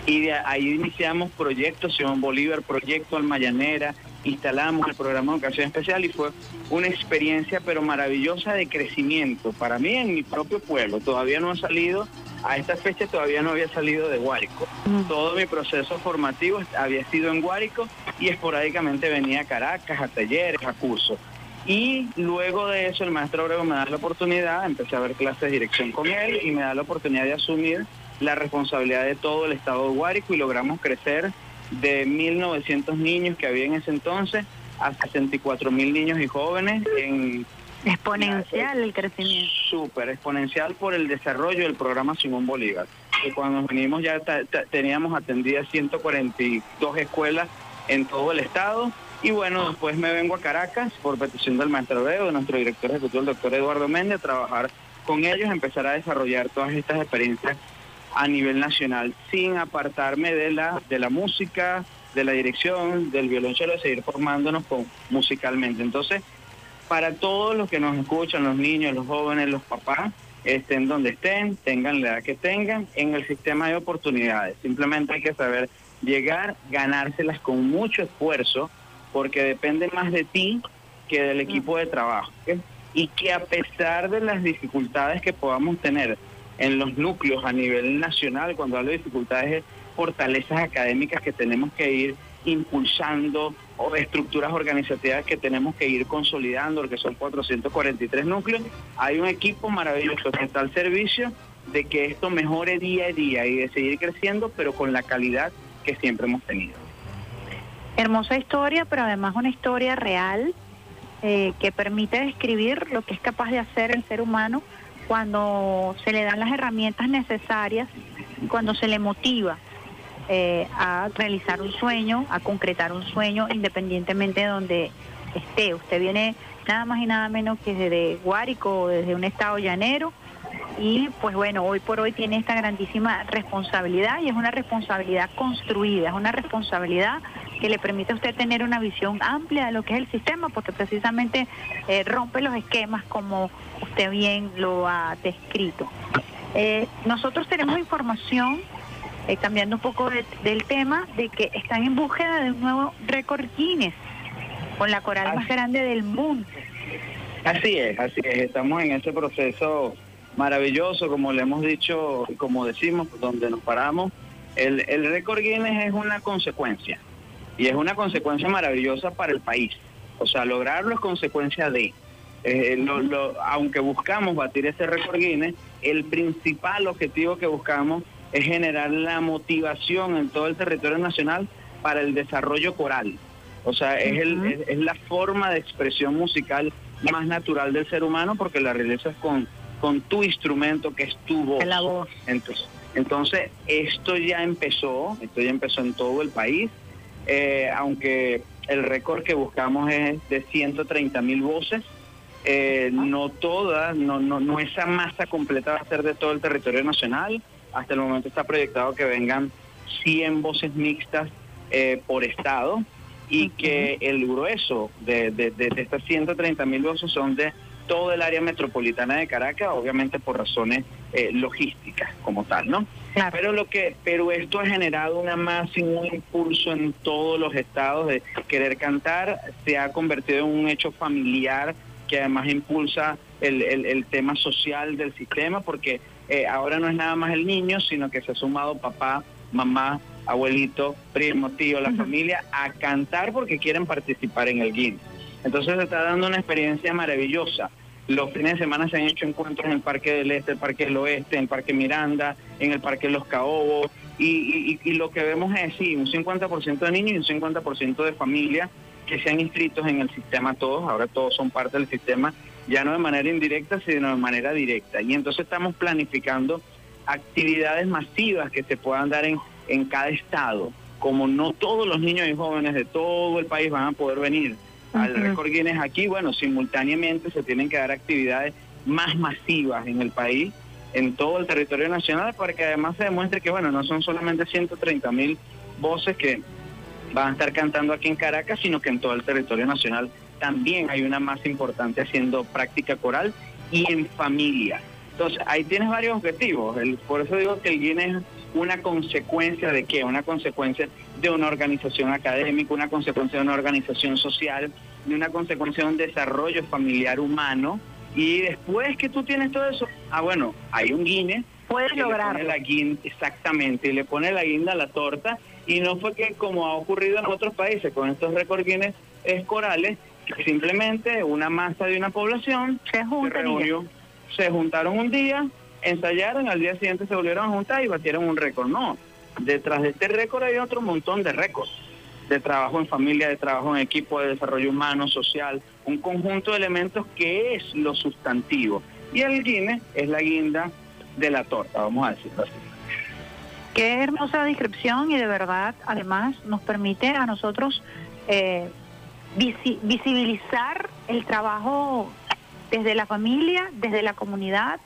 y de ahí iniciamos proyecto Simón Bolívar, proyecto Almayanera, instalamos el programa de educación especial y fue una experiencia pero maravillosa de crecimiento para mí en mi propio pueblo. Todavía no ha salido, a esta fecha todavía no había salido de Guárico. Todo mi proceso formativo había sido en Guárico y esporádicamente venía a Caracas, a talleres, a cursos. Y luego de eso el maestro Abreu me da la oportunidad, empecé a ver clases de dirección con él y me da la oportunidad de asumir la responsabilidad de todo el estado de Guárico y logramos crecer de 1.900 niños que había en ese entonces a 64 mil niños y jóvenes en
exponencial el crecimiento.
Súper exponencial por el desarrollo del programa Simón Bolívar. Que cuando nos vinimos ya teníamos atendidas 142 escuelas en todo el estado. Y bueno, después me vengo a Caracas por petición del maestro Veo, de nuestro director ejecutivo, el doctor Eduardo Méndez, a trabajar con ellos, empezar a desarrollar todas estas experiencias a nivel nacional, sin apartarme de la, de la música, de la dirección, del violonchelo, de seguir formándonos con, musicalmente. Entonces, para todos los que nos escuchan, los niños, los jóvenes, los papás, estén donde estén, tengan la edad que tengan, en el sistema de oportunidades. Simplemente hay que saber llegar, ganárselas con mucho esfuerzo, porque depende más de ti que del equipo de trabajo. Y que a pesar de las dificultades que podamos tener en los núcleos a nivel nacional, cuando hablo de dificultades, es fortalezas académicas que tenemos que ir impulsando o estructuras organizativas que tenemos que ir consolidando, porque son 443 núcleos. Hay un equipo maravilloso que está al servicio de que esto mejore día a día y de seguir creciendo, pero con la calidad que siempre hemos tenido.
Hermosa historia, pero además una historia real eh, que permite describir lo que es capaz de hacer el ser humano cuando se le dan las herramientas necesarias cuando se le motiva eh, a realizar un sueño, a concretar un sueño independientemente de donde esté. Usted viene nada más y nada menos que desde Guárico desde un estado llanero y pues bueno, hoy por hoy tiene esta grandísima responsabilidad y es una responsabilidad construida, es una responsabilidad que le permite a usted tener una visión amplia de lo que es el sistema porque precisamente eh, rompe los esquemas como usted bien lo ha descrito. Eh, nosotros tenemos información, eh, cambiando un poco de- del tema, de que están en búsqueda de un nuevo récord Guinness con la coral más grande del mundo.
Así es, así es. Estamos en ese proceso maravilloso, como le hemos dicho, y como decimos, donde nos paramos. El, el récord Guinness es una consecuencia y es una consecuencia maravillosa para el país. O sea, lograrlo es consecuencia de. eh, lo- lo- aunque buscamos batir ese récord Guinness, el principal objetivo que buscamos es generar la motivación en todo el territorio nacional para el desarrollo coral. O sea, es, el, es, es la forma de expresión musical más natural del ser humano porque la realizas con, con tu instrumento que es tu voz.
La voz.
Entonces, entonces, esto ya empezó, esto ya empezó en todo el país, eh, aunque el récord que buscamos es de 130 mil voces. eh, no todas, no, no, no esa masa completa va a ser de todo el territorio nacional. Hasta el momento está proyectado que vengan 100 voces mixtas eh, por estado y que el grueso de, de, de- de estas 130 mil voces son de todo el área metropolitana de Caracas, obviamente por razones eh, logísticas como tal, ¿no? Pero lo que, pero esto ha generado una masa y un impulso en todos los estados de querer cantar, se ha convertido en un hecho familiar que además impulsa el, el- el tema social del sistema, porque eh, ahora no es nada más el niño, sino que se ha sumado papá, mamá, abuelito, primo, tío, la familia a cantar porque quieren participar en el Guinness. Entonces se está dando una experiencia maravillosa. Los fines de semana se han hecho encuentros en el Parque del Este, el Parque del Oeste, en el Parque Miranda, en el Parque Los Caobos, y, y- y lo que vemos es, sí, un 50% de niños y un 50% de familias que se han inscritos en el sistema todos, ahora todos son parte del sistema, ya no de manera indirecta, sino de manera directa. Y entonces estamos planificando actividades masivas que se puedan dar en, en cada estado. Como no todos los niños y jóvenes de todo el país van a poder venir al récord Guinness aquí, bueno, simultáneamente se tienen que dar actividades más masivas en el país, en todo el territorio nacional, para que además se demuestre que, bueno, no son solamente 130 mil voces que van a estar cantando aquí en Caracas, sino que en todo el territorio nacional también hay una masa importante haciendo práctica coral y en familia. Entonces, ahí tienes varios objetivos. El- por eso digo que el Guinness es una consecuencia de qué? Una consecuencia de una organización académica, una consecuencia de una organización social, de una consecuencia de un desarrollo familiar humano. Y después que tú tienes todo eso, ah, bueno, hay un Guinness.
Puedes
que le pone
lograrlo.
la guinda, exactamente, y le pone la guinda a la torta. Y no fue que, como ha ocurrido en otros países con estos récord Guinness escorales, que simplemente una masa de una población
se,
reunió, se juntaron un día, ensayaron, al día siguiente se volvieron a juntar y batieron un récord. No, detrás de este récord hay otro montón de récords de trabajo en familia, de trabajo en equipo, de desarrollo humano, social, un conjunto de elementos que es lo sustantivo. Y el Guinness es la guinda de la torta, vamos a decirlo así.
Qué hermosa descripción y de verdad además nos permite a nosotros eh, visi- visibilizar el trabajo desde la familia, desde la comunidad,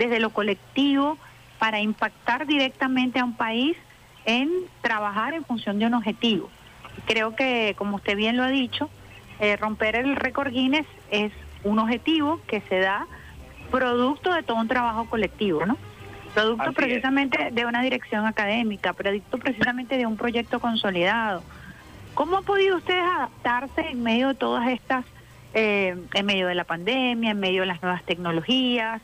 desde lo colectivo, para impactar directamente a un país en trabajar en función de un objetivo. Creo que, como usted bien lo ha dicho, eh, romper el récord Guinness es un objetivo que se da producto de todo un trabajo colectivo, ¿no? Producto
Así es.
precisamente de una dirección académica, producto precisamente de un proyecto consolidado. ¿Cómo ha podido ustedes adaptarse en medio de todas estas, eh, en medio de la pandemia, en medio de las nuevas tecnologías?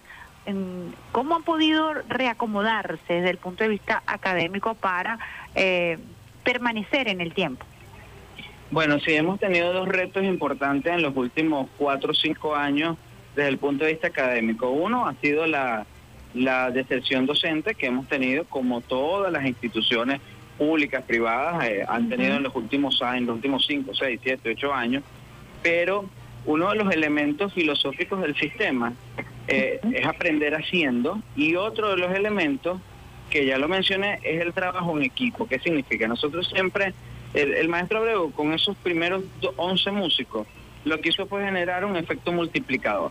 ¿Cómo han podido reacomodarse desde el punto de vista académico para eh, permanecer en el tiempo?
Bueno, sí, hemos tenido dos retos importantes en los últimos cuatro o cinco años desde el punto de vista académico. Uno ha sido la, la deserción docente que hemos tenido, como todas las instituciones públicas, privadas, eh, han tenido en los últimos años, en los últimos 5, 6, 7, 8 años, pero uno de los elementos filosóficos del sistema eh, es aprender haciendo y otro de los elementos que ya lo mencioné es el trabajo en equipo. ¿Qué significa? Nosotros siempre, el, el maestro Abreu con esos primeros do- 11 músicos, lo que hizo fue generar un efecto multiplicador.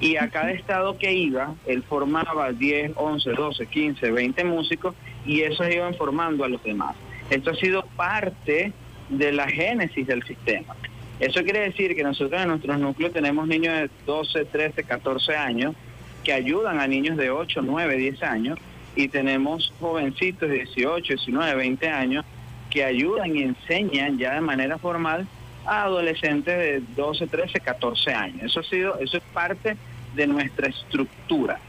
Y a cada estado que iba, él formaba 10, 11, 12, 15, 20 músicos y esos iban formando a los demás. Esto ha sido parte de la génesis del sistema. Eso quiere decir que nosotros en nuestros núcleos tenemos niños de 12, 13, 14 años que ayudan a niños de 8, 9, 10 años y tenemos jovencitos de 18, 19, 20 años que ayudan y enseñan ya de manera formal a adolescentes de 12, 13, 14 años. Eso ha sido, eso es parte de nuestra estructura.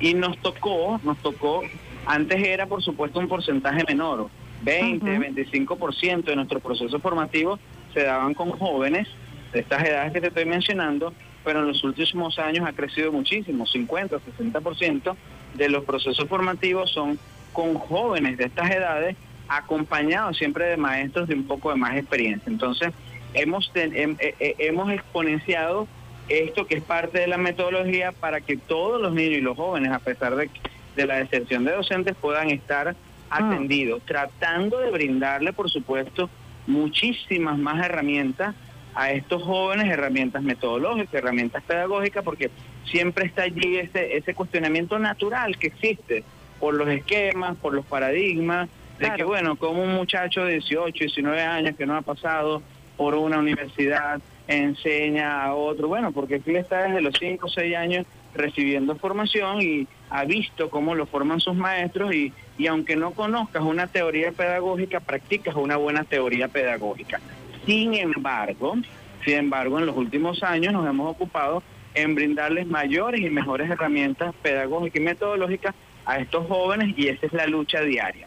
Y nos tocó, nos tocó, antes era por supuesto un porcentaje menor, 20, 25% de nuestros procesos formativos se daban con jóvenes de estas edades que te estoy mencionando, pero en los últimos años ha crecido muchísimo, 50, 60% de los procesos formativos son con jóvenes de estas edades, acompañados siempre de maestros de un poco de más experiencia. Entonces, hemos, ten- eh, eh, hemos exponenciado esto que es parte de la metodología para que todos los niños y los jóvenes, a pesar de, de la deserción de docentes, puedan estar atendidos, tratando de brindarle, por supuesto, muchísimas más herramientas a estos jóvenes, herramientas metodológicas, herramientas pedagógicas, porque siempre está allí ese, ese cuestionamiento natural que existe por los esquemas, por los paradigmas, de que, bueno, como un muchacho de 18, 19 años que no ha pasado por una universidad enseña a otro, bueno, porque aquí está desde los 5 o 6 años recibiendo formación y ha visto cómo lo forman sus maestros y, y aunque no conozcas una teoría pedagógica, practicas una buena teoría pedagógica. Sin embargo, sin embargo, en los últimos años nos hemos ocupado en brindarles mayores y mejores herramientas pedagógicas y metodológicas a estos jóvenes y esa es la lucha diaria.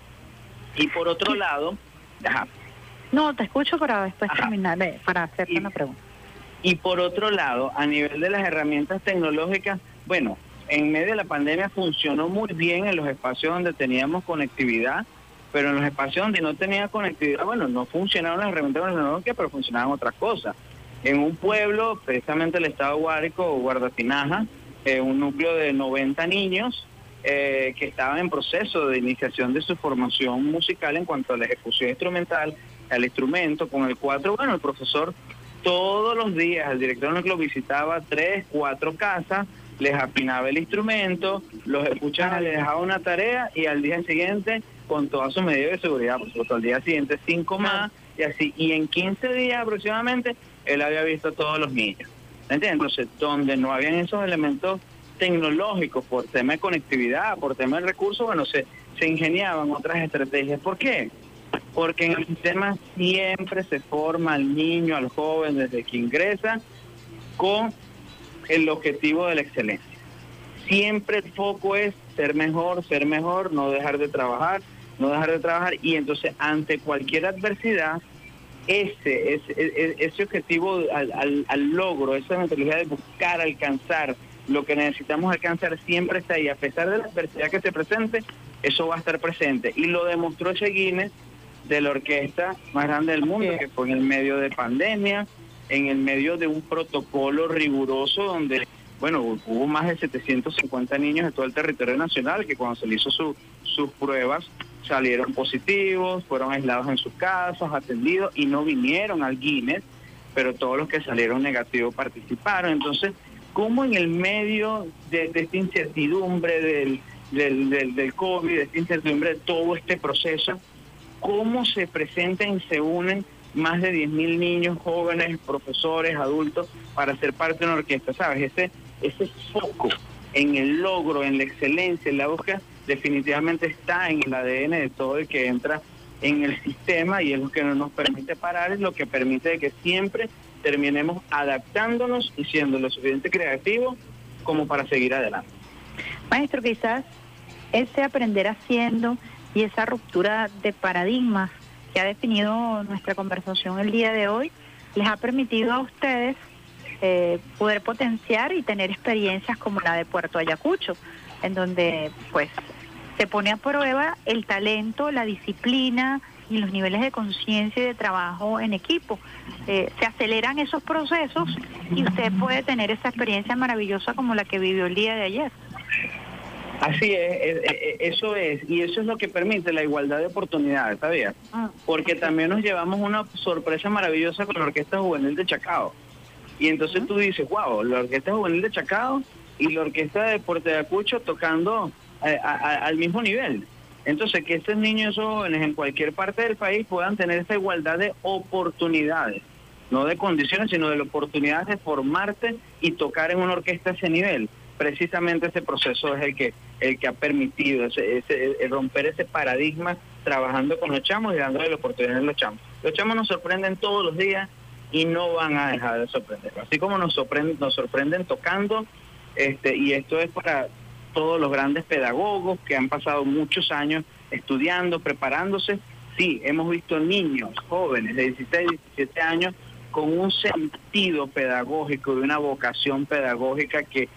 Y por otro lado, ajá,
No, te escucho para después terminar, de- para hacerte una pregunta.
Y por otro lado, a nivel de las herramientas tecnológicas, bueno, en medio de la pandemia funcionó muy bien en los espacios donde teníamos conectividad, pero en los espacios donde no tenía conectividad, bueno, no funcionaban las herramientas tecnológicas, pero funcionaban otras cosas. En un pueblo, precisamente el estado Guárico o Guardatinaja, eh, un núcleo de 90 niños eh, que estaban en proceso de iniciación de su formación musical en cuanto a la ejecución instrumental, al instrumento, con el cuatro, bueno, el profesor todos los días, el director del núcleo visitaba tres, cuatro casas, les apinaba el instrumento, los escuchaba, les dejaba una tarea y al día siguiente, con todas sus medidas de seguridad, por supuesto, al día siguiente cinco más y así. Y en 15 días aproximadamente, él había visto a todos los niños. ¿Me entiendes? Entonces, donde no habían esos elementos tecnológicos por tema de conectividad, por tema de recursos, bueno, se, se ingeniaban otras estrategias. ¿Por qué? Porque en el sistema siempre se forma al niño, al joven, desde que ingresa, con el objetivo de la excelencia. Siempre el foco es ser mejor, ser mejor, no dejar de trabajar, no dejar de trabajar y entonces ante cualquier adversidad, ese, ese, ese- ese objetivo al, al- al logro, esa mentalidad de buscar, alcanzar lo que necesitamos alcanzar siempre está ahí. A pesar de la adversidad que se presente, eso va a estar presente. Y lo demostró ese Guinness de la orquesta más grande del mundo, que fue en el medio de pandemia, en el medio de un protocolo riguroso donde, bueno, hubo más de 750 niños de todo el territorio nacional que cuando se le hizo su- sus pruebas salieron positivos, fueron aislados en sus casas, atendidos y no vinieron al Guinness, pero todos los que salieron negativos participaron. Entonces, ¿cómo en el medio de, esta incertidumbre del, del, del, del COVID, de esta incertidumbre de todo este proceso, cómo se presentan y se unen más de 10.000 niños, jóvenes, profesores, adultos, para ser parte de una orquesta, ¿sabes? Ese, ese foco en el logro, en la excelencia, en la búsqueda, definitivamente está en el ADN de todo el que entra en el sistema y es lo que no nos permite parar, es lo que permite que siempre terminemos adaptándonos y siendo lo suficiente creativos como para seguir adelante.
Maestro, quizás ese aprender haciendo y esa ruptura de paradigmas que ha definido nuestra conversación el día de hoy les ha permitido a ustedes eh, poder potenciar y tener experiencias como la de Puerto Ayacucho, en donde pues se pone a prueba el talento, la disciplina
y los niveles de conciencia y de trabajo en equipo. Eh, se aceleran esos procesos y usted puede tener esa experiencia maravillosa como la que vivió el día de ayer.
Así es, eh, eh, eso es, y eso es lo que permite la igualdad de oportunidades, ¿sabías? Porque también nos llevamos una sorpresa maravillosa con la Orquesta Juvenil de Chacao. Y entonces tú dices, wow, la Orquesta Juvenil de Chacao y la Orquesta de Puerto Ayacucho tocando eh, a- a- al mismo nivel. Entonces, que estos niños jóvenes en cualquier parte del país puedan tener esa igualdad de oportunidades, no de condiciones, sino de la oportunidad de formarte y tocar en una orquesta a ese nivel. Precisamente ese proceso es el que el que ha permitido ese, ese- romper ese paradigma trabajando con los chamos y dándole la oportunidad a los chamos. Los chamos nos sorprenden todos los días y no van a dejar de sorprender. Así como nos sorprenden, nos sorprenden tocando, este, y esto es para todos los grandes pedagogos que han pasado muchos años estudiando, preparándose. Sí, hemos visto niños jóvenes de 16, 17 años con un sentido pedagógico y una vocación pedagógica que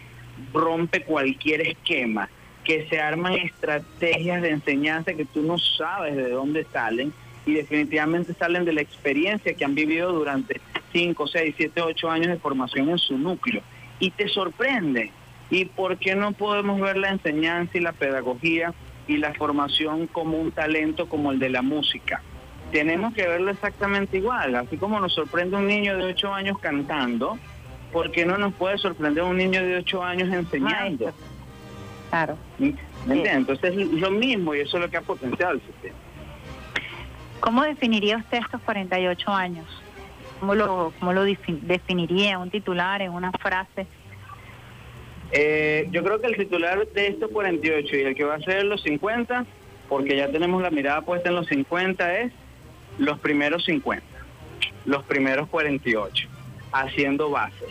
rompe cualquier esquema, que se arman estrategias de enseñanza que tú no sabes de dónde salen y definitivamente salen de la experiencia que han vivido durante 5, 6, 7, 8 años de formación en su núcleo. Y te sorprende. ¿Y por qué no podemos ver la enseñanza y la pedagogía y la formación como un talento como el de la música? Tenemos que verlo exactamente igual. Así como nos sorprende un niño de 8 años cantando, ¿por qué no nos puede sorprender un niño de 8 años enseñando?
Claro.
¿Me? Entonces es lo mismo y eso es lo que ha potenciado el sistema.
¿Cómo definiría usted estos 48 años? ¿Cómo lo, cómo lo defi- definiría un titular, en una frase?
Eh, yo creo que el titular de estos 48 y el que va a ser los 50, porque ya tenemos la mirada puesta en los 50, es los primeros 50, los primeros 48, haciendo base,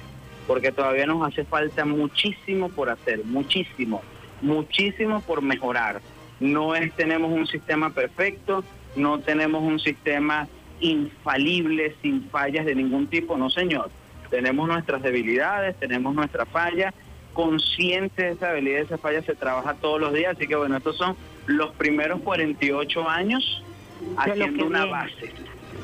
porque todavía nos hace falta muchísimo por hacer, muchísimo, muchísimo por mejorar. No es, tenemos un sistema perfecto, no tenemos un sistema infalible, sin fallas de ningún tipo, no señor. Tenemos nuestras debilidades, tenemos nuestras fallas, consciente de esa habilidad, de esa falla se trabaja todos los días, así que bueno, estos son los primeros 48 años haciendo una
viene.
base,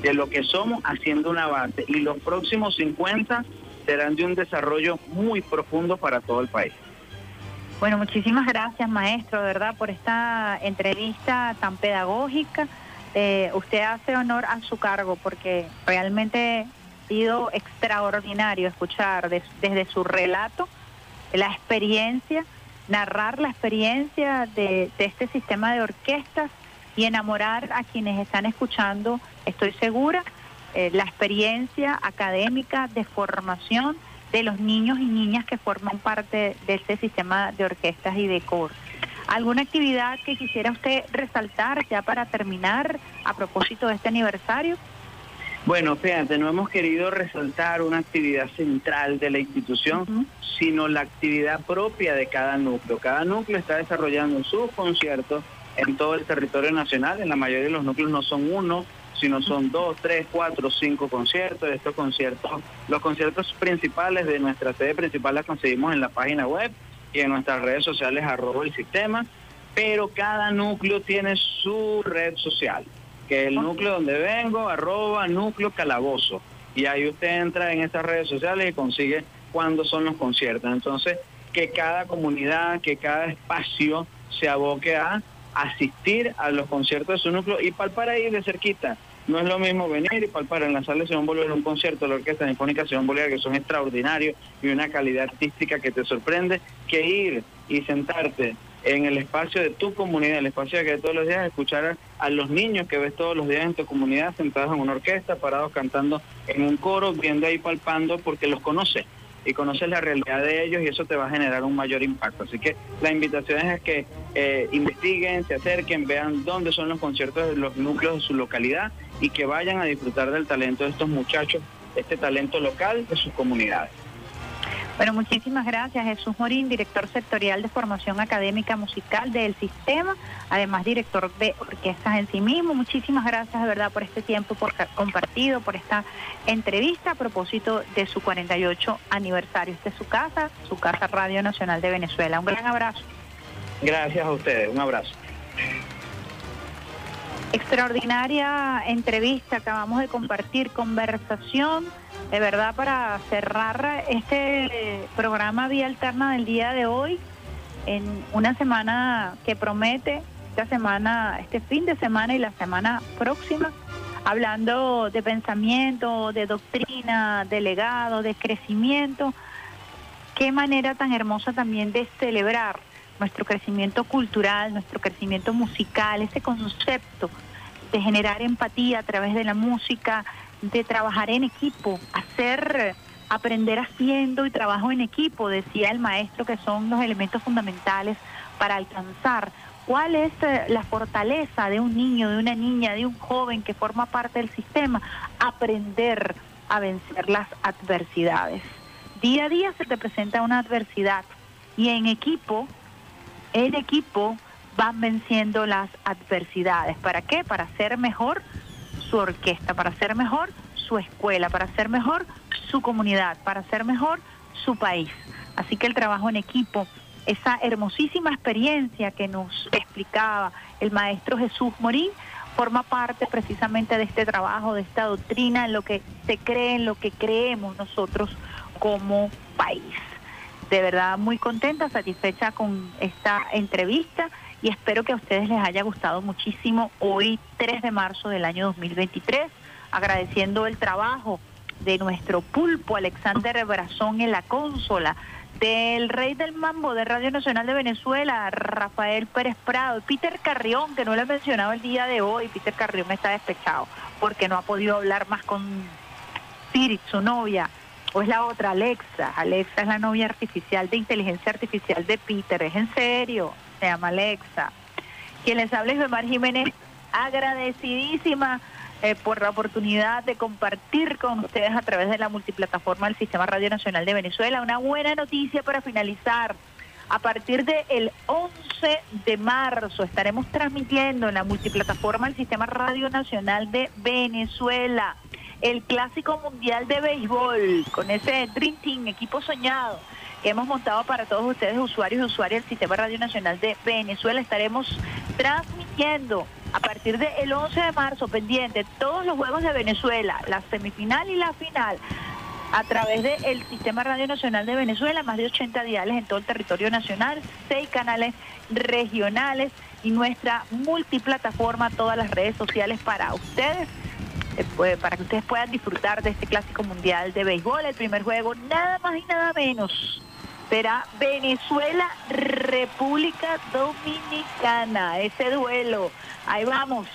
de lo que somos haciendo una base, y los próximos 50 serán de un desarrollo muy profundo para todo el país.
Bueno, muchísimas gracias, maestro, verdad, por esta entrevista tan pedagógica. Eh, usted hace honor a su cargo porque realmente ha sido extraordinario escuchar des- desde su relato la experiencia, narrar la experiencia de este sistema de orquestas y enamorar a quienes están escuchando, estoy segura, eh, la experiencia académica de formación de los niños y niñas que forman parte de este sistema de orquestas y de coro. ¿Alguna actividad que quisiera usted resaltar ya para terminar a propósito de este aniversario?
Bueno, fíjate, no hemos querido resaltar una actividad central de la institución, sino la actividad propia de cada núcleo. Cada núcleo está desarrollando sus conciertos en todo el territorio nacional. En la mayoría de los núcleos no son uno, sino son dos, tres, cuatro, cinco conciertos. Estos conciertos, los conciertos principales de nuestra sede principal las conseguimos en la página web y en nuestras redes sociales arroba el sistema, pero cada núcleo tiene su red social, que es el núcleo donde vengo, arroba núcleo calabozo. Y ahí usted entra en estas redes sociales y consigue cuándo son los conciertos. Entonces, que cada comunidad, que cada espacio se aboque a asistir a los conciertos de su núcleo y palpar ahí de cerquita. No es lo mismo venir y palpar en la sala de Simón Bolívar un concierto de la Orquesta Sinfónica Simón Bolívar, que son extraordinarios y una calidad artística que te sorprende, que ir y sentarte en el espacio de tu comunidad, el espacio que todos los días escuchar a, los niños que ves todos los días en tu comunidad sentados en una orquesta, parados cantando en un coro, viendo ahí palpando porque los conoces y conoces la realidad de ellos y eso te va a generar un mayor impacto. Así que la invitación es a que eh, investiguen, se acerquen, vean dónde son los conciertos de los núcleos de su localidad y que vayan a disfrutar del talento de estos muchachos, este talento local de sus comunidades.
Bueno, muchísimas gracias Jesús Morín, director sectorial de formación académica musical del sistema, además director de orquestas en sí mismo. Muchísimas gracias de verdad por este tiempo por compartido, por esta entrevista a propósito de su 48 aniversario. Esta es su casa, su casa Radio Nacional de Venezuela. Un gran abrazo.
Gracias a ustedes, un abrazo.
Extraordinaria entrevista, acabamos de compartir conversación, de verdad para cerrar este programa Vía Alterna del día de hoy, en una semana que promete, esta semana, este fin de semana y la semana próxima, hablando de pensamiento, de doctrina, de legado, de crecimiento. Qué manera tan hermosa también de celebrar nuestro crecimiento cultural, nuestro crecimiento musical, ese concepto de generar empatía a través de la música, de trabajar en equipo, hacer, aprender haciendo y trabajo en equipo, decía el maestro, que son los elementos fundamentales para alcanzar cuál es eh, la fortaleza de un niño, de una niña, de un joven que forma parte del sistema, aprender a vencer las adversidades. Día a día se te presenta una adversidad y en equipo, en equipo van venciendo las adversidades. ¿Para qué? Para hacer mejor su orquesta, para hacer mejor su escuela, para hacer mejor su comunidad, para hacer mejor su país. Así que el trabajo en equipo, esa hermosísima experiencia que nos explicaba el maestro Jesús Morín, forma parte precisamente de este trabajo, de esta doctrina, en lo que se cree, en lo que creemos nosotros como país. De verdad muy contenta, satisfecha con esta entrevista y espero que a ustedes les haya gustado muchísimo hoy 3 de marzo del año 2023, agradeciendo el trabajo de nuestro pulpo Alexander Brazón en la consola, del rey del mambo de Radio Nacional de Venezuela, Rafael Pérez Prado, Peter Carrión, que no le he mencionado el día de hoy, Peter Carrión está despechado porque no ha podido hablar más con Spirit, su novia, es la otra, Alexa. Alexa es la novia artificial de inteligencia artificial de Peter, es en serio, se llama Alexa. Quien les habla es Bemar Jiménez, agradecidísima eh, por la oportunidad de compartir con ustedes a través de la multiplataforma del Sistema Radio Nacional de Venezuela. Una buena noticia para finalizar. A partir del 11 de marzo estaremos transmitiendo en la multiplataforma del Sistema Radio Nacional de Venezuela el Clásico Mundial de Béisbol con ese Dream Team, equipo soñado que hemos montado para todos ustedes, usuarios y usuarias del Sistema Radio Nacional de Venezuela. Estaremos transmitiendo a partir del 11 de marzo pendiente todos los juegos de Venezuela, la semifinal y la final a través del Sistema Radio Nacional de Venezuela, más de 80 diales en todo el territorio nacional, seis canales regionales y nuestra multiplataforma, todas las redes sociales para ustedes, eh, pues, para que ustedes puedan disfrutar de este clásico mundial de béisbol. El primer juego, nada más y nada menos, será Venezuela, República Dominicana, ese duelo. Ahí vamos.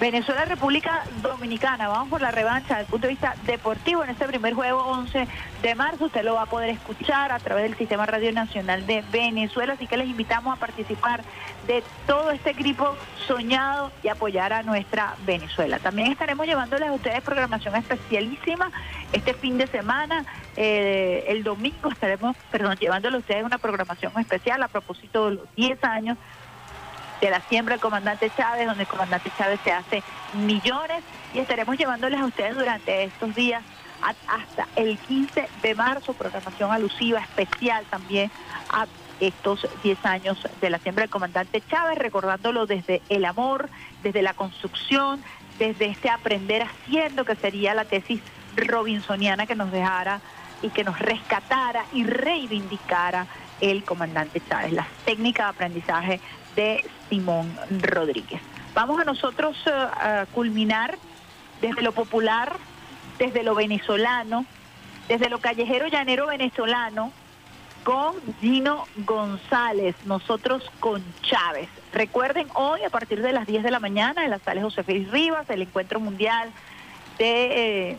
Venezuela, República Dominicana. Vamos por la revancha desde el punto de vista deportivo en este primer juego 11 de marzo. Usted lo va a poder escuchar a través del Sistema Radio Nacional de Venezuela. Así que les invitamos a participar de todo este equipo soñado y apoyar a nuestra Venezuela. También estaremos llevándoles a ustedes programación especialísima este fin de semana. Eh, el domingo estaremos, perdón, llevándoles a ustedes una programación especial a propósito de los 10 años de la siembra del comandante Chávez, donde el comandante Chávez se hace millones y estaremos llevándoles a ustedes durante estos días hasta el 15 de marzo, programación alusiva especial también a estos 10 años de la siembra del comandante Chávez, recordándolo desde el amor, desde la construcción, desde este aprender haciendo, que sería la tesis robinsoniana que nos dejara y que nos rescatara y reivindicara el comandante Chávez, las técnicas de aprendizaje de Simón Rodríguez. Vamos a nosotros eh, a culminar desde lo popular, desde lo venezolano, desde lo callejero llanero venezolano, con Gino González, nosotros con Chávez. Recuerden, hoy a partir de las 10 de la mañana en la sala José Félix Rivas, el encuentro mundial de eh,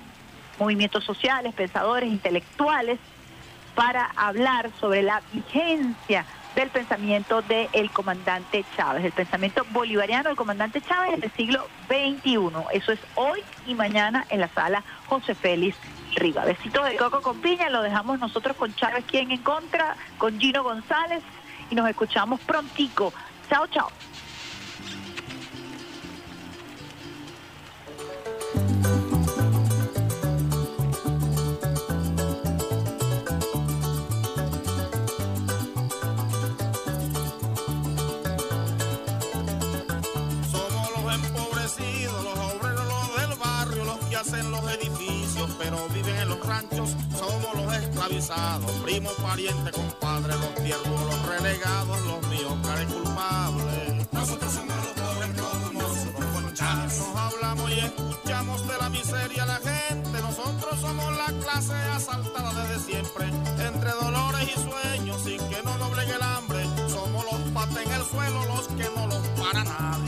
movimientos sociales, pensadores, intelectuales, para hablar sobre la vigencia del pensamiento del comandante Chávez, el pensamiento bolivariano del comandante Chávez del siglo XXI. Eso es hoy y mañana en la sala José Félix Riva. Besitos de coco con piña, lo dejamos nosotros con Chávez, quien en contra, con Gino González, y nos escuchamos prontico. Chao, chao.
Avisados, primo, pariente, compadre, los tiernos, los renegados, los míos, cara culpables. Nosotros somos los pobres, todos nosotros Chávez. Nos hablamos y escuchamos de la miseria a la gente. Nosotros somos la clase asaltada desde siempre, entre dolores y sueños, sin que no doblegue el hambre. Somos los pates en el suelo, los que no los para nadie.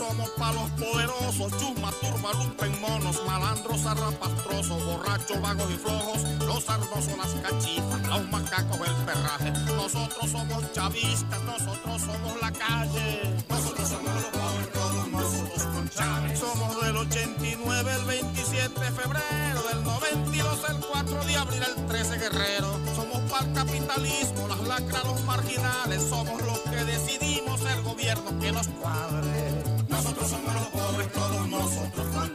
Somos palos poderosos, chusma, turba, lumpen, monos, malandros, arrapastrosos, borrachos, vagos y flojos, los sarnosos, las cachifas, los macacos, el perraje. Nosotros somos chavistas, nosotros somos la calle. Nosotros somos los pobres, todos nosotros con Chávez. Somos del 89, el 27 de febrero, del 92, el 4 de abril, el 13 guerrero. Somos para el capitalismo, las lacras, los marginales, somos los que decidimos el gobierno que nos cuadre. Somos los pobres, todos nosotros con.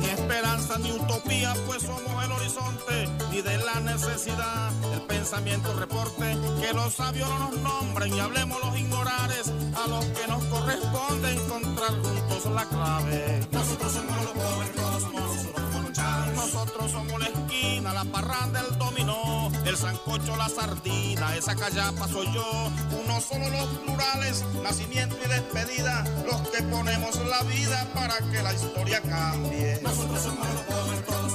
Ni esperanza ni utopía, pues somos el horizonte, ni de la necesidad, el pensamiento reporte, que los sabios no nos nombren y hablemos los ignorares, a los que nos corresponde encontrar juntos la clave. Nosotros somos los pobres, todos nosotros con. Nosotros somos la esquina, la parranda, el dominó, el sancocho, la sardina, esa callapa soy yo. Uno solo los plurales, nacimiento y despedida, los que ponemos la vida para que la historia cambie. Nosotros somos los pobres, todos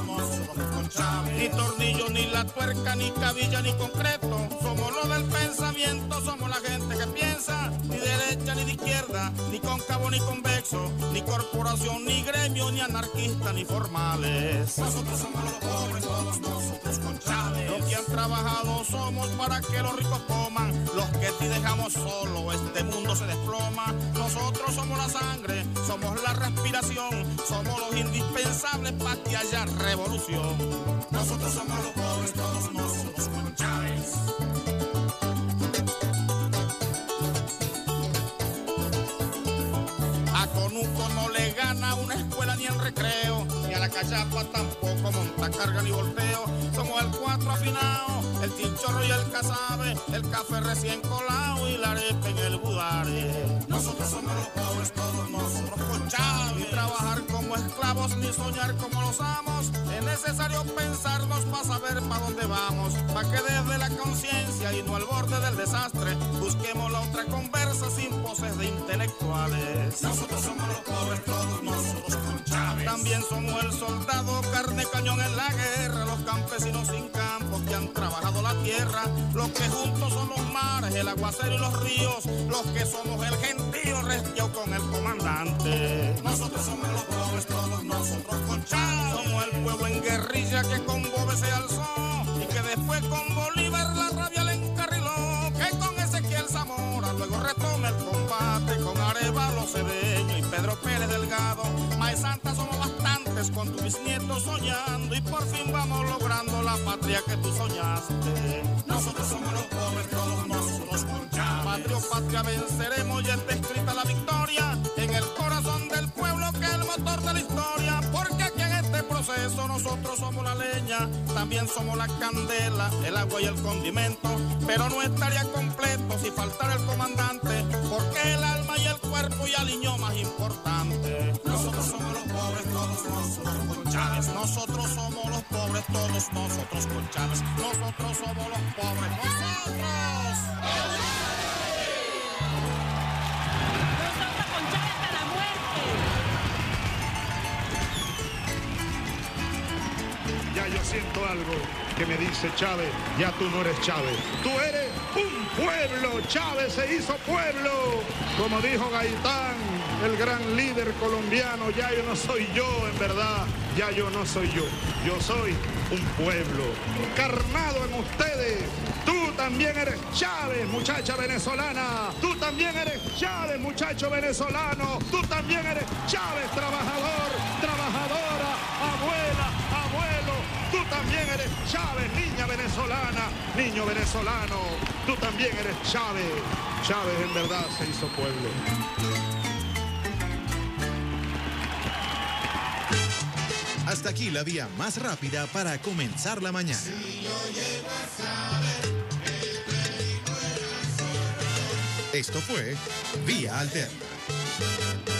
con Chávez. Ni tornillo, ni la tuerca, ni cabilla, ni concreto. Somos los del pensamiento, somos la gente que piensa, ni cóncavo ni convexo, ni corporación, ni gremio, ni anarquista, ni formales. Nosotros somos los pobres, todos nosotros con Chávez. Los que han trabajado somos para que los ricos coman, los que si dejamos solo, este mundo se desploma. Nosotros somos la sangre, somos la respiración, somos los indispensables para que haya revolución. Nosotros somos los recreo, ni a la callapa tampoco monta carga ni volteo. Somos el cuatro afinado, el chinchorro y el casabe, el café recién colado y la arepa en el budare. Nosotros somos los pobres, todos nosotros con Chávez. Trabajar como esclavos, ni soñar como los amos. Es necesario pensarnos para saber para dónde vamos, para que desde la conciencia y no al borde del desastre, busquemos la otra conversa sin poses de intelectuales. Nosotros somos los pobres, todos nosotros. También somos el soldado, carne cañón en la guerra, los campesinos sin campo que han trabajado la tierra, los que juntos son los mares, el aguacero y los ríos, los que somos el gentío resqueado con el comandante. Nosotros somos los pobres, todos nosotros con Chávez. Somos el pueblo en guerrilla con tu bisnieto soñando y por fin vamos logrando la patria que tú soñaste. Nosotros somos los pobres, todos nosotros con. Patria o patria venceremos, ya está escrita la victoria en el corazón del pueblo que es el motor de la historia. Porque aquí en este proceso nosotros somos la leña, también somos la candela, el agua y el condimento. Pero no estaría completo si faltara el comandante, porque el alma y el cuerpo y aliño más importante. Chávez. Nosotros somos los pobres, todos nosotros con Chávez. Nosotros somos los pobres, nosotros.
Ya yo siento algo que me dice Chávez, ya tú no eres Chávez, tú eres un pueblo, Chávez se hizo pueblo, como dijo Gaitán, el gran líder colombiano, ya yo no soy yo en verdad, ya yo no soy yo, yo soy un pueblo encarnado en ustedes. Tú también eres Chávez, muchacha venezolana. Tú también eres Chávez, muchacho venezolano. Tú también eres Chávez, trabajador, abuelo. Tú también eres Chávez, niña venezolana, niño venezolano. Tú también eres Chávez. Chávez en verdad se hizo pueblo.
Hasta aquí la vía más rápida para comenzar la mañana. Esto fue Vía Alterna.